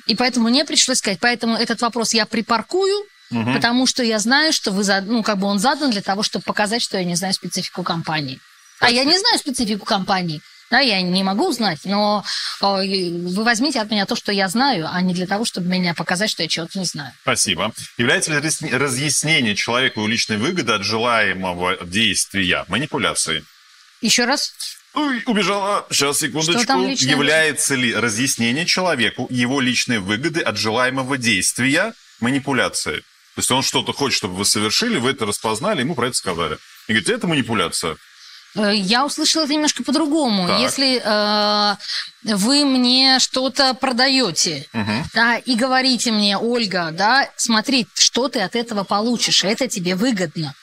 И поэтому мне пришлось сказать, поэтому этот вопрос я припаркую, потому что я знаю, что вы, зад- ну, как бы он задан для того, чтобы показать, что я не знаю специфику компании. А я не знаю специфику компании. Да, я не могу знать, но вы возьмите от меня то, что я знаю, а не для того, чтобы меня показать, что я чего-то не знаю. Спасибо. Является ли разъяснение человеку личной выгоды от желаемого действия манипуляцией? Еще раз. Ой, убежала. Сейчас, секундочку. Является ли разъяснение человеку его личной выгоды от желаемого действия манипуляцией? То есть он что-то хочет, чтобы вы совершили, вы это распознали, ему про это сказали. И говорите, это манипуляция. Э, Я услышала это немножко по-другому. Если э, вы мне что-то продаете, да, и говорите мне, Ольга, да, смотри, что ты от этого получишь, это тебе выгодно.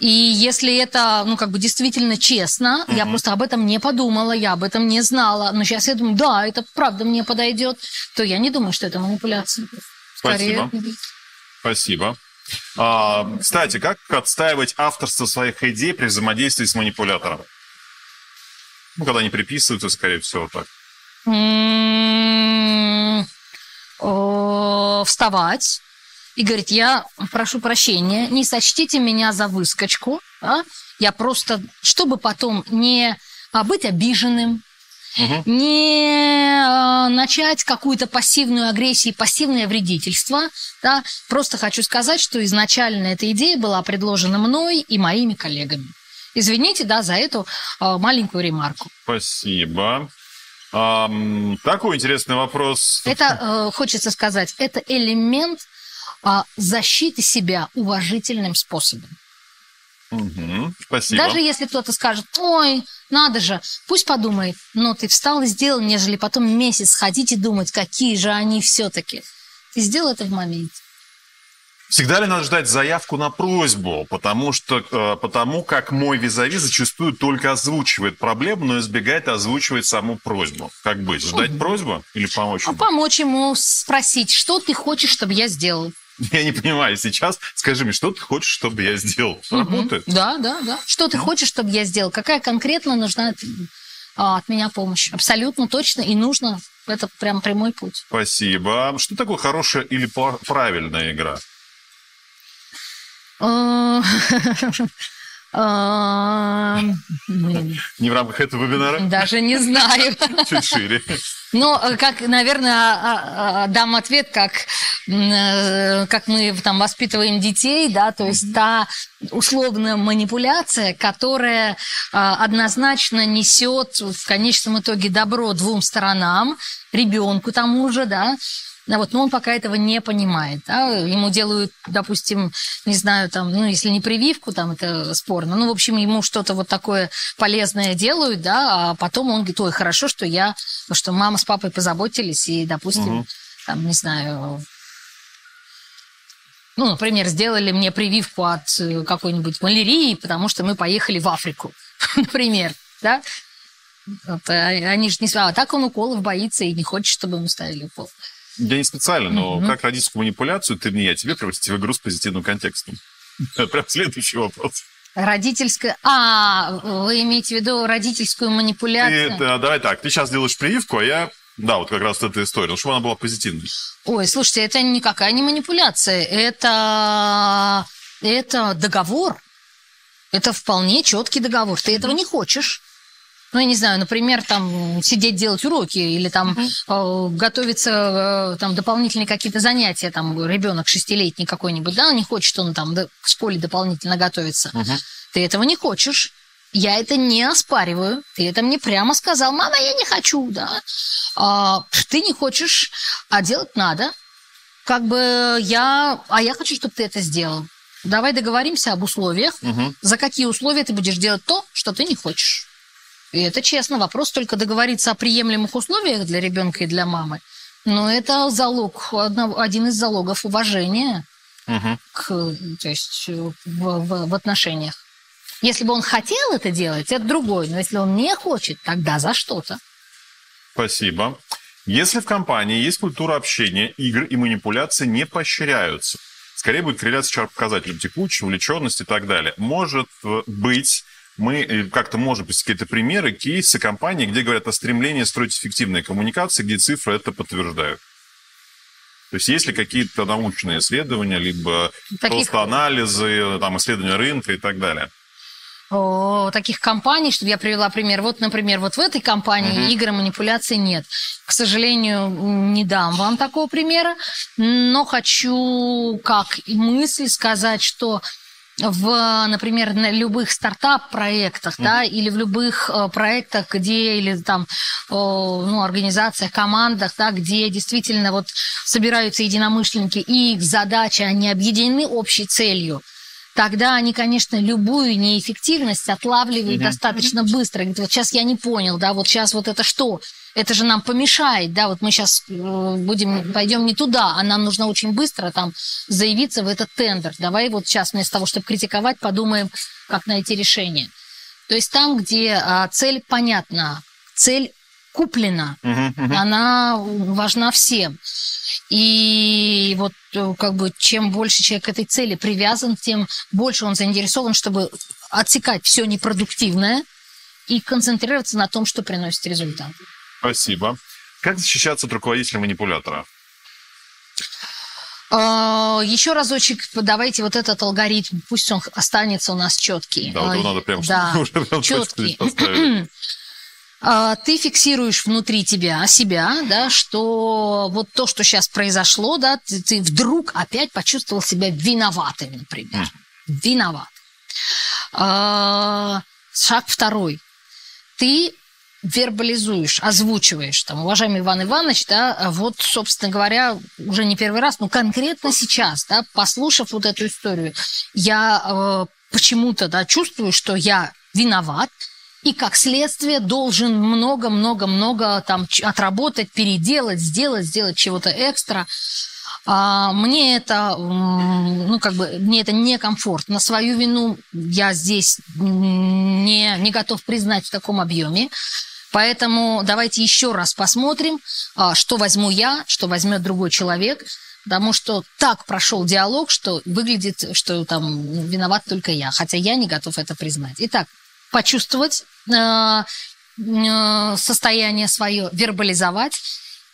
И если это, ну, как бы действительно честно, я просто об этом не подумала, я об этом не знала, но сейчас я думаю, да, это правда мне подойдет, то я не думаю, что это манипуляция. Скорее, Спасибо. Спасибо. А, кстати, как отстаивать авторство своих идей при взаимодействии с манипулятором? Ну, когда они приписываются, скорее всего, так. О, вставать и говорить, я прошу прощения, не сочтите меня за выскочку, а? я просто, чтобы потом не а, быть обиженным, не а, начать какую-то пассивную агрессию, пассивное вредительство, да, просто хочу сказать, что изначально эта идея была предложена мной и моими коллегами. Извините, да, за эту а, маленькую ремарку. Спасибо. Ам, такой интересный вопрос. Это, э, хочется сказать, это элемент а, защиты себя уважительным способом. Мгм. Спасибо. Даже если кто-то скажет, ой, надо же, пусть подумает, но ты встал и сделал, нежели потом месяц ходить и думать, какие же они все-таки. Ты сделал это в моменте. Всегда ли надо ждать заявку на просьбу? Потому что, э, потому как мой визави зачастую только озвучивает проблему, но избегает озвучивать саму просьбу. Как быть? Ждать просьбу или помочь? А ему? помочь ему спросить, что ты хочешь, чтобы я сделал. Я не понимаю сейчас. Скажи мне, что ты хочешь, чтобы я сделал? Работает? Да, да, да. Что ты хочешь, чтобы я сделал? Какая конкретно нужна от, а, от меня помощь? Абсолютно точно и нужно. Это прям прямой путь. Спасибо. Что такое хорошая или правильная игра? А, Не в рамках этого вебинара? Даже не знаю. Чуть шире. Ну, как, наверное, а- а- дам ответ, как, э, как мы там воспитываем детей, да, то есть та условная манипуляция, которая а, однозначно несет в конечном итоге добро двум сторонам, ребенку тому же, да, вот, но он пока этого не понимает. Да? Ему делают, допустим, не знаю, там, ну, если не прививку, там это спорно, ну, в общем, ему что-то вот такое полезное делают, да, а потом он говорит, ой, хорошо, что я, что мама с папой позаботились, и, допустим, Мгм. там, не знаю, ну, например, сделали мне прививку от э, какой-нибудь малярии, потому что мы поехали в Африку, например, да? Вот, а они же не... А так он уколов боится и не хочет, чтобы ему ставили укол. Я не специально, но Мгм. как родительскую манипуляцию ты мне, я тебе превратите в игру с позитивным контекстом? Прям следующий вопрос. Родительская... А, вы имеете в виду родительскую Ты, манипуляцию? да, давай так, ты сейчас делаешь прививку, а я... Да, вот как раз эта история, ну, чтобы она была позитивной. Ой, слушайте, это никакая не манипуляция. Это... Это договор. Это вполне четкий договор. Ты этого не хочешь. Ну, я не знаю, например, там сидеть делать уроки или там э, готовиться э, там дополнительные какие-то занятия, там ребенок шестилетний какой-нибудь, да, не хочет он там в школе дополнительно готовиться. Мгм. Ты этого не хочешь. Я это не оспариваю. Ты это мне прямо сказал. Мама, я не хочу, да. А, ты не хочешь, а делать надо. Как бы я... А я хочу, чтобы ты это сделал. Давай договоримся об условиях. Мгм. За какие условия ты будешь делать то, что ты не хочешь. И это честно. Вопрос только договориться о приемлемых условиях для ребенка и для мамы. Но это залог, один из залогов уважения Мгм. к, то есть, в, в- в отношениях. Если бы он хотел это делать, это другое. Но если он не хочет, тогда за что-то. Спасибо. Если в компании есть культура общения, игр и манипуляции не поощряются, скорее будет корреляция с HR-показателем текучести, увлеченности и так далее. Может э, быть, мы э, как-то можем привести какие-то примеры, кейсы компаний, где говорят о стремлении строить эффективные коммуникации, где цифры это подтверждают. То есть есть ли какие-то научные исследования, либо Таких- просто анализы, там, исследования рынка и так далее? О, таких компаний, чтобы я привела пример. Вот, например, вот в этой компании игры манипуляции нет. К сожалению, не дам вам такого примера, но хочу как и мысль сказать, что в, например, на любых стартап-проектах, да, или в любых э, проектах, где, или там, о, ну, организациях, командах, да, где действительно вот собираются единомышленники, и их задачи, они объединены общей целью, тогда они, конечно, любую неэффективность отлавливают достаточно быстро. Говорят, вот сейчас я не понял, да, вот сейчас вот это что? Это же нам помешает, да, вот мы сейчас будем, пойдем не туда, а нам нужно очень быстро там заявиться в этот тендер. Давай вот сейчас вместо того, чтобы критиковать, подумаем, как найти решение. То есть там, где а, цель понятна, цель куплена, Мгм, мгм. она важна всем. И вот э, как бы чем больше человек к этой цели привязан, тем больше он заинтересован, чтобы отсекать все непродуктивное и концентрироваться на том, что приносит результат. Спасибо. Как защищаться от руководителя-манипулятора? А, Еще разочек, давайте вот этот алгоритм, пусть он останется у нас четкий. Да, вот его надо прям, да, прям четкий. А, Ты фиксируешь внутри тебя себя, да, что вот то, что сейчас произошло, да, ты, ты вдруг опять почувствовал себя виноватым, например. Виноват. А, Шаг второй. Ты вербализуешь, озвучиваешь, там, уважаемый Иван Иванович, да, вот, собственно говоря, уже не первый раз, но конкретно сейчас, да, послушав вот эту историю, я э, почему-то, да, чувствую, что я виноват, и как следствие должен много-много-много там отработать, переделать, сделать, сделать чего-то экстра. А, мне это, ну, как бы, мне это некомфортно. Свою вину я здесь не, не готов признать в таком объеме. Поэтому давайте еще раз посмотрим, а, что возьму я, что возьмет другой человек. Потому что так прошел диалог, что выглядит, что там виноват только я, хотя я не готов это признать. Итак, почувствовать э, э, состояние свое, вербализовать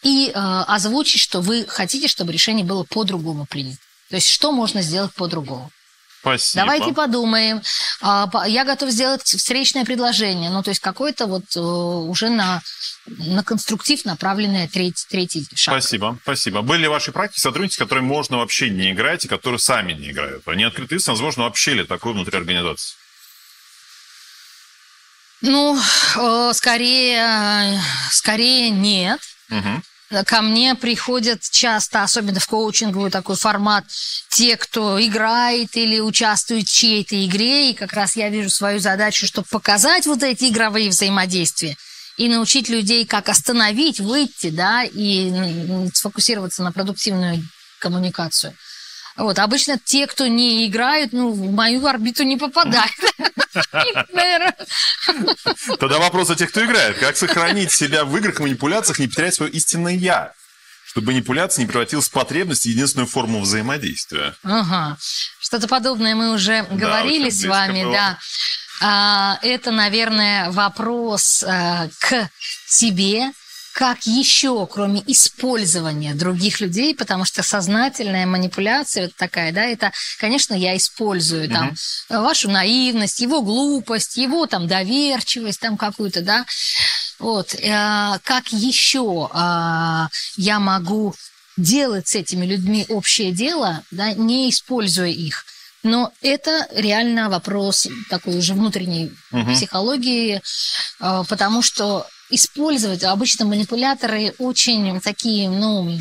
и озвучить, что вы хотите, чтобы решение было по-другому принято. То есть что можно сделать по-другому. Спасибо. Давайте подумаем. А, Я готов сделать встречное предложение. Ну, то есть какой-то вот э, уже на, на конструктив направленный третий, третий шаг. Спасибо, спасибо. Были ли в вашей практике сотрудники, с которыми можно вообще не играть, и которые сами не играют? Они открыты, возможно, вообще ли такое внутри организации? Ну, э, скорее, скорее нет. Мгм. Ко мне приходят часто, особенно в коучинговый такой формат, те, кто играет или участвует в чьей-то игре, и как раз я вижу свою задачу, чтобы показать вот эти игровые взаимодействия и научить людей, как остановить, выйти, да, и сфокусироваться на продуктивную коммуникацию. Вот, обычно те, кто не играют, ну, в мою орбиту не попадают. Тогда вопрос о тех, кто играет. Как сохранить себя в играх и манипуляциях, не потерять свое истинное «я»? Чтобы манипуляция не превратилась в потребность единственную форму взаимодействия. Ага. Что-то подобное мы уже говорили с вами, было. да. А, это, наверное, вопрос а, к себе, как еще, кроме использования других людей, потому что сознательная манипуляция вот такая, да, это, конечно, я использую там вашу наивность, его глупость, его там доверчивость там какую-то, да, вот. э, Как еще а, я могу делать с этими людьми общее дело, да, не используя их? Но это реально вопрос такой уже внутренней Мгм. психологии, э, потому что использовать обычно манипуляторы очень такие, ну,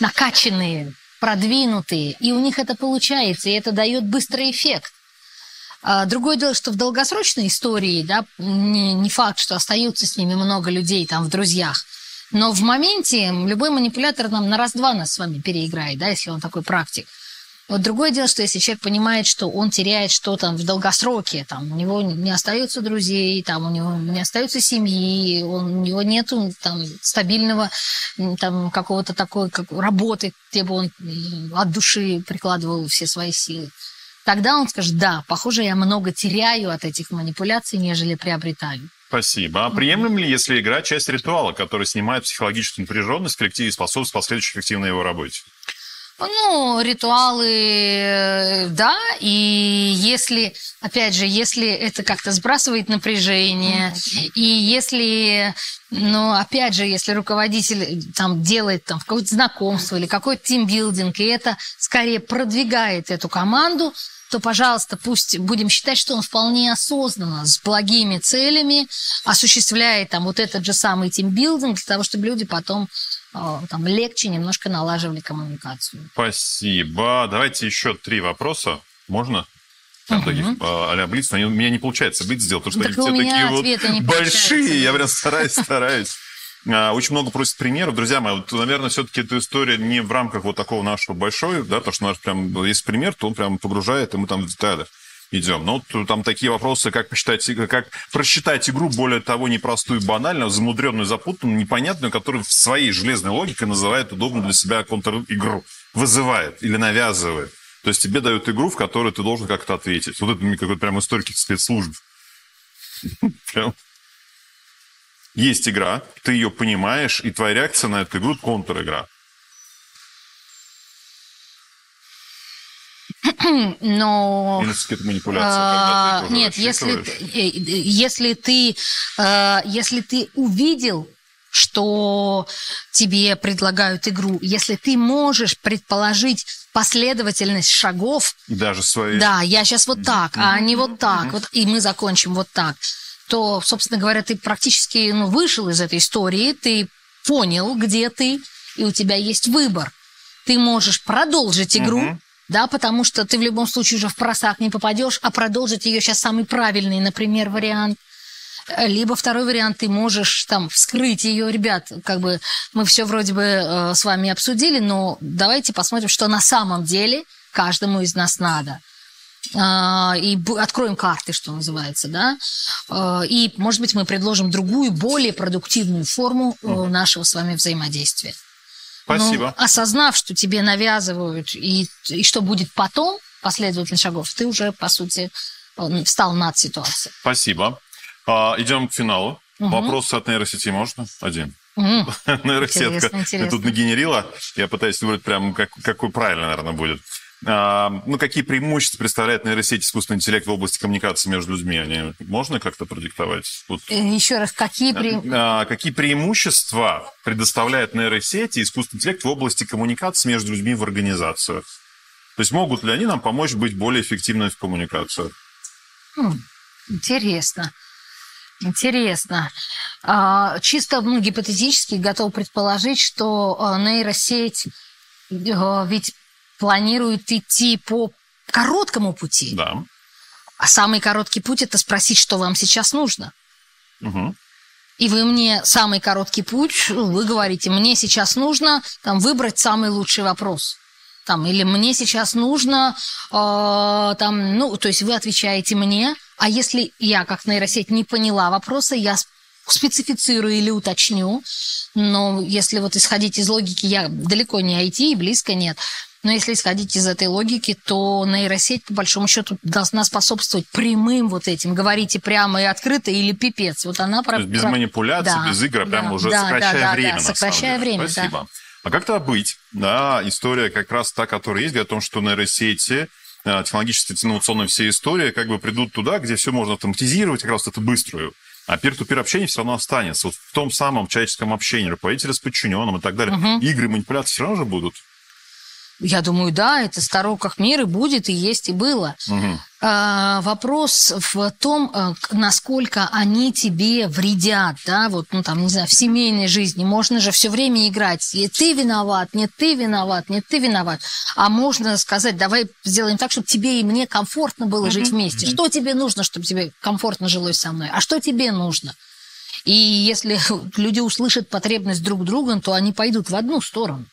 накачанные, продвинутые, и у них это получается, и это дает быстрый эффект. А Другое дело, что в долгосрочной истории, да, не, не факт, что остаются с ними много людей там в друзьях, но в моменте любой манипулятор нам на раз-два нас с вами переиграет, да, если он такой практик. Вот другое дело, что если человек понимает, что он теряет что-то в долгосроке, там, у него не остается друзей, там, у него не остается семьи, он, у него нет там, стабильного там, какого-то такой как, работы, где бы он от души прикладывал все свои силы. Тогда он скажет, да, похоже, я много теряю от этих манипуляций, нежели приобретаю. Спасибо. А приемлем ли, если игра часть ритуала, который снимает психологическую напряженность в коллективе и способствует последующей эффективной его работе? Ну, ритуалы, э, да, и если, опять же, если это как-то сбрасывает напряжение, и если, ну, опять же, если руководитель э, там делает там какое-то знакомство или какой-то тимбилдинг, и это скорее продвигает эту команду, то, пожалуйста, пусть будем считать, что он вполне осознанно, с благими целями осуществляет там вот этот же самый тимбилдинг для того, чтобы люди потом там легче немножко налаживали коммуникацию. Спасибо. Давайте еще три вопроса. Можно? Там таких а, а-ля блиц, но у меня не получается блиц сделать, потому что Так они все такие вот большие. Я прям стараюсь, стараюсь. А, Очень много просят примеров. Друзья мои, вот, наверное, все-таки эта история не в рамках вот такого нашего большой, да, потому что у нас прям есть пример, то он прям погружает, и мы там в детали идем. Но вот там такие вопросы, как посчитать, как просчитать игру, более того, непростую, банальную, замудренную, запутанную, непонятную, которую в своей железной логике называет удобно для себя контр-игру. Вызывает или навязывает. То есть тебе дают игру, в которой ты должен как-то ответить. Вот это мне какой-то прям историк спецслужб. Прям. Есть игра, ты ее понимаешь, и твоя реакция на эту игру – контр-игра. Но... Или какая-то манипуляция. А, Нет, если, э, если ты, э, если ты увидел, что тебе предлагают игру, если ты можешь предположить последовательность шагов, Даже свои... да, я сейчас вот так, а не вот так, вот, и мы закончим вот так, то, собственно говоря, ты практически ну, вышел из этой истории, ты понял, где ты, и у тебя есть выбор. Ты можешь продолжить игру, Мгм. Да, потому что ты в любом случае уже в просак не попадешь, а продолжить ее сейчас самый правильный, например, вариант. Э, Либо второй вариант, ты можешь там вскрыть ее, ребят, как бы мы все вроде бы э, с вами обсудили, но давайте посмотрим, что на самом деле каждому из нас надо. А, и откроем карты, что называется, да, А, и, может быть, мы предложим другую, более продуктивную форму э, нашего с вами взаимодействия. Спасибо. Ну, осознав, что тебе навязывают и, и что будет потом, последовательность шагов, ты уже, по сути, встал над ситуацией. Спасибо. А, идем к финалу. Мгм. Вопрос от нейросети можно? Один. М, Нейросетка Интересно, интересно. тут нагенерила. Я пытаюсь выбрать прям, как, какой правильно, наверное, будет. А, ну, какие преимущества представляет нейросеть искусственный интеллект в области коммуникации между людьми? Они можно как-то продиктовать? Вот. Э, еще раз, какие, пре... а, какие преимущества предоставляет нейросеть и искусственный интеллект в области коммуникации между людьми в организациях? То есть могут ли они нам помочь быть более эффективными в коммуникациях? Хм, интересно. Интересно. А, чисто ну, гипотетически готов предположить, что а, нейросеть а, ведь планирует идти по короткому пути. Да. А самый короткий путь – это спросить, что вам сейчас нужно. Угу. И вы мне самый короткий путь, вы говорите, мне сейчас нужно там, выбрать самый лучший вопрос. Там, или мне сейчас нужно, э, там, ну, то есть вы отвечаете мне, а если я как нейросеть не поняла вопроса, я специфицирую или уточню. Но если вот исходить из логики, я далеко не IT и близко нет. Но если исходить из этой логики, то нейросеть, по большому счету, должна способствовать прямым вот этим. Говорите прямо и открыто или пипец. Вот она... То есть без манипуляций, да, без игр, а прямо да, уже да, сокращая да, время, да, сокращая время, Спасибо. Да. А как то быть? Да, история как раз та, которая есть, говорит о том, что нейросети Э, технологически инновационные все истории как бы придут туда, где все можно автоматизировать, как раз это быструю. А пир-ту-пир общение все равно останется. Вот в том самом человеческом общении, руководителя с подчиненным и так далее. Угу. Игры, манипуляции все равно же будут. Я думаю, да, это в руках мира будет, и есть, и было. Угу. А, вопрос в том, э, насколько они тебе вредят, да, вот, ну, там, не знаю, в семейной жизни. Можно же все время играть. И ты виноват, нет, ты виноват, нет, ты виноват. А можно сказать, давай сделаем так, чтобы тебе и мне комфортно было жить вместе. Что тебе нужно, чтобы тебе комфортно жилось со мной? А что тебе нужно? И если люди услышат потребность друг друга, то они пойдут в одну сторону.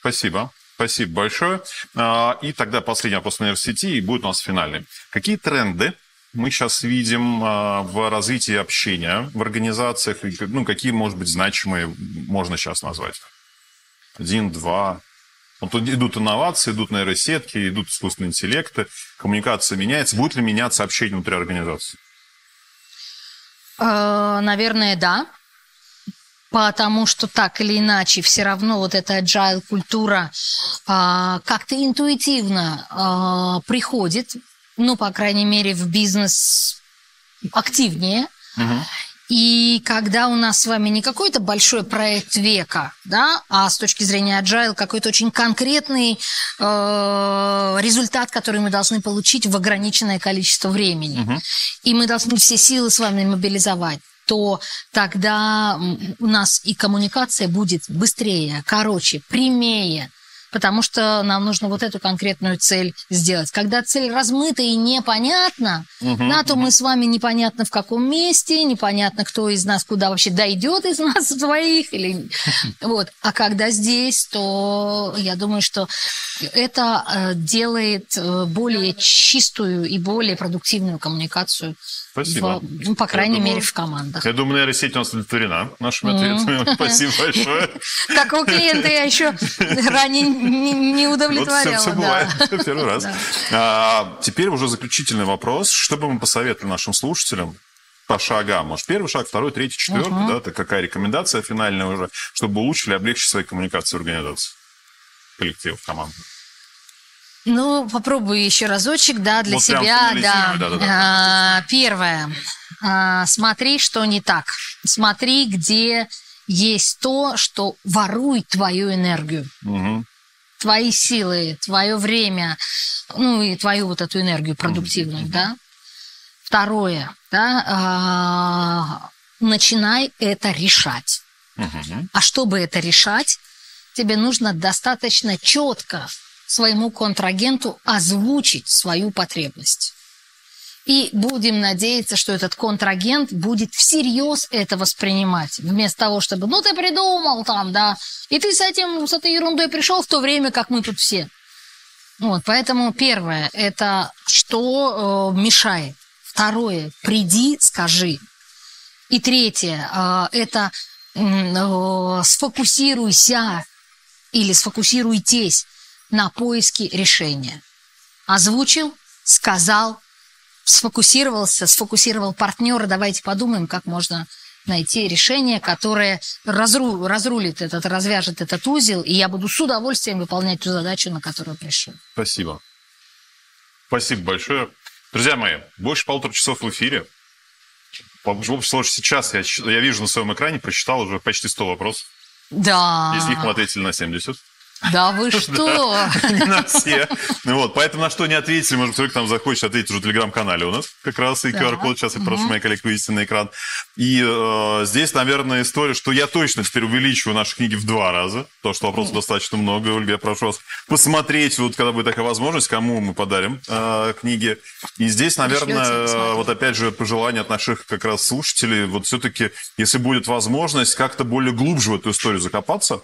Спасибо. Спасибо большое. А, и тогда последний вопрос на сети, и будет у нас финальный. Какие тренды мы сейчас видим а, в развитии общения в организациях? Ну, какие, может быть, значимые можно сейчас назвать? Один, два. Вот идут инновации, идут нейросетки, идут искусственные интеллекты, коммуникация меняется. Будет ли меняться общение внутри организации? Э, наверное, да потому что так или иначе все равно вот эта agile культура а, как-то интуитивно а, приходит, ну, по крайней мере, в бизнес активнее. Угу. И когда у нас с вами не какой-то большой проект века, да, а с точки зрения agile какой-то очень конкретный э, результат, который мы должны получить в ограниченное количество времени. Угу. И мы должны все силы с вами мобилизовать то тогда у нас и коммуникация будет быстрее, короче, прямее, потому что нам нужно вот эту конкретную цель сделать. Когда цель размыта и непонятна, угу, да, то угу. мы с вами непонятно в каком месте, непонятно, кто из нас куда вообще дойдет из нас двоих. Или... Вот. А когда здесь, то я думаю, что это э, делает э, более чистую и более продуктивную коммуникацию Спасибо. В, ну, по крайней я мере, думаю, в командах. Я думаю, нейросеть у нас удовлетворена нашими ответами. Спасибо большое. Такого клиента я еще ранее не удовлетворяла. Вот все бывает. Первый раз. А, теперь уже заключительный вопрос. Что бы мы посоветовали нашим слушателям по шагам. Может, первый шаг, второй, третий, четвертый, да, это какая рекомендация финальная уже, чтобы улучшили, облегчить свои коммуникации в организации, коллективов, команды. Ну, попробую еще разочек, да, для вот себя, да. да, да, да. А, первое. А, смотри, что не так. Смотри, где есть то, что ворует твою энергию. Угу. Твои силы, твое время, ну и твою вот эту энергию продуктивную, угу. да. Второе, да, а, начинай это решать. Угу. А чтобы это решать, тебе нужно достаточно четко своему контрагенту озвучить свою потребность. И будем надеяться, что этот контрагент будет всерьез это воспринимать. Вместо того, чтобы, ну, ты придумал там, да, и ты с, этим, с этой ерундой пришел в то время, как мы тут все. Вот, поэтому первое, это что э, мешает. Второе, приди, скажи. И третье, э, это э, сфокусируйся или сфокусируйтесь на поиски решения. Озвучил, сказал, сфокусировался, сфокусировал партнера. Давайте подумаем, как можно найти решение, которое разру, разрулит этот, развяжет этот узел, и я буду с удовольствием выполнять ту задачу, на которую пришел. Спасибо. Спасибо большое. Друзья мои, больше полутора часов в эфире. Сложности сейчас я, я вижу на своем экране, прочитал уже почти 100 вопросов. Да. Из них мы ответили на 70. Да вы что? Не на все. Ну вот, поэтому на что не ответили, может, кто-то там захочет ответить уже в телеграм-канале у нас как раз, и QR-код сейчас я прошу моих коллег вывести на экран. И э, здесь, наверное, история, что я точно теперь увеличиваю наши книги в два раза, потому что вопросов достаточно много. Ольга, я прошу вас посмотреть, вот когда будет такая возможность, кому мы подарим э, книги. И здесь, наверное, вот опять же пожелание от наших как раз слушателей, вот все-таки, если будет возможность как-то более глубже в эту историю закопаться,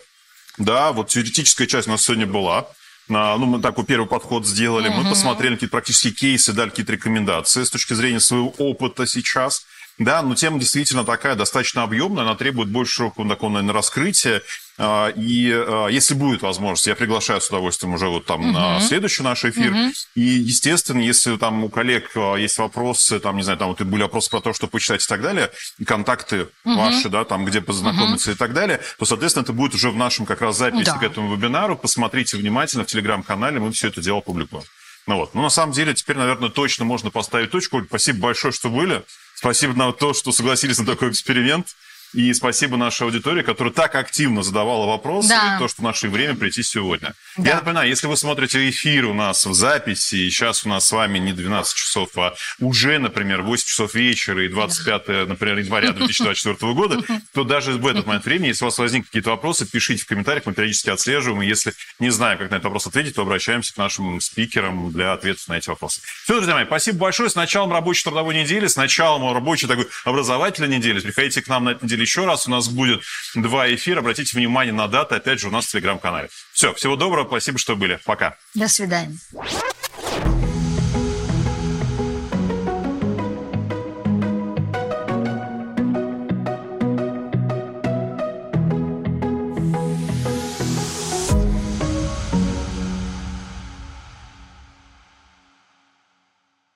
да, вот теоретическая часть у нас сегодня была. Ну, мы такой первый подход сделали. Мы посмотрели какие-то практические кейсы, дали какие-то рекомендации с точки зрения своего опыта сейчас. Да, но тема действительно такая достаточно объемная, она требует больше широкого такого, наверное, раскрытия. А, и а, если будет возможность, я приглашаю с удовольствием уже вот там угу. на следующий наш эфир. Угу. И, естественно, если там у коллег а, есть вопросы, там, не знаю, там вот были вопросы про то, что почитать и так далее, контакты угу. ваши, да, там, где познакомиться угу. и так далее, то, соответственно, это будет уже в нашем как раз записи да. к этому вебинару. Посмотрите внимательно в телеграм-канале, мы все это дело публикуем. Ну вот. Ну, на самом деле, теперь, наверное, точно можно поставить точку. Оль, спасибо большое, что были. Спасибо на то, что согласились на такой эксперимент. И спасибо нашей аудитории, которая так активно задавала вопросы, да. то, что нашли время прийти сегодня. Да. Я напоминаю, если вы смотрите эфир у нас в записи, и сейчас у нас с вами не 12 часов, а уже, например, 8 часов вечера и 25, например, января 2024 года, то даже в этот момент времени, если у вас возникнут какие-то вопросы, пишите в комментариях, мы периодически отслеживаем, и если не знаем, как на этот вопрос ответить, то обращаемся к нашим спикерам для ответов на эти вопросы. Все, друзья мои, спасибо большое. С началом рабочей трудовой недели, с началом рабочей такой образовательной недели. Приходите к нам на этой неделе еще раз. У нас будет два эфира. Обратите внимание на даты, опять же, у нас в Телеграм-канале. Все, всего доброго, спасибо, что были. Пока. До свидания.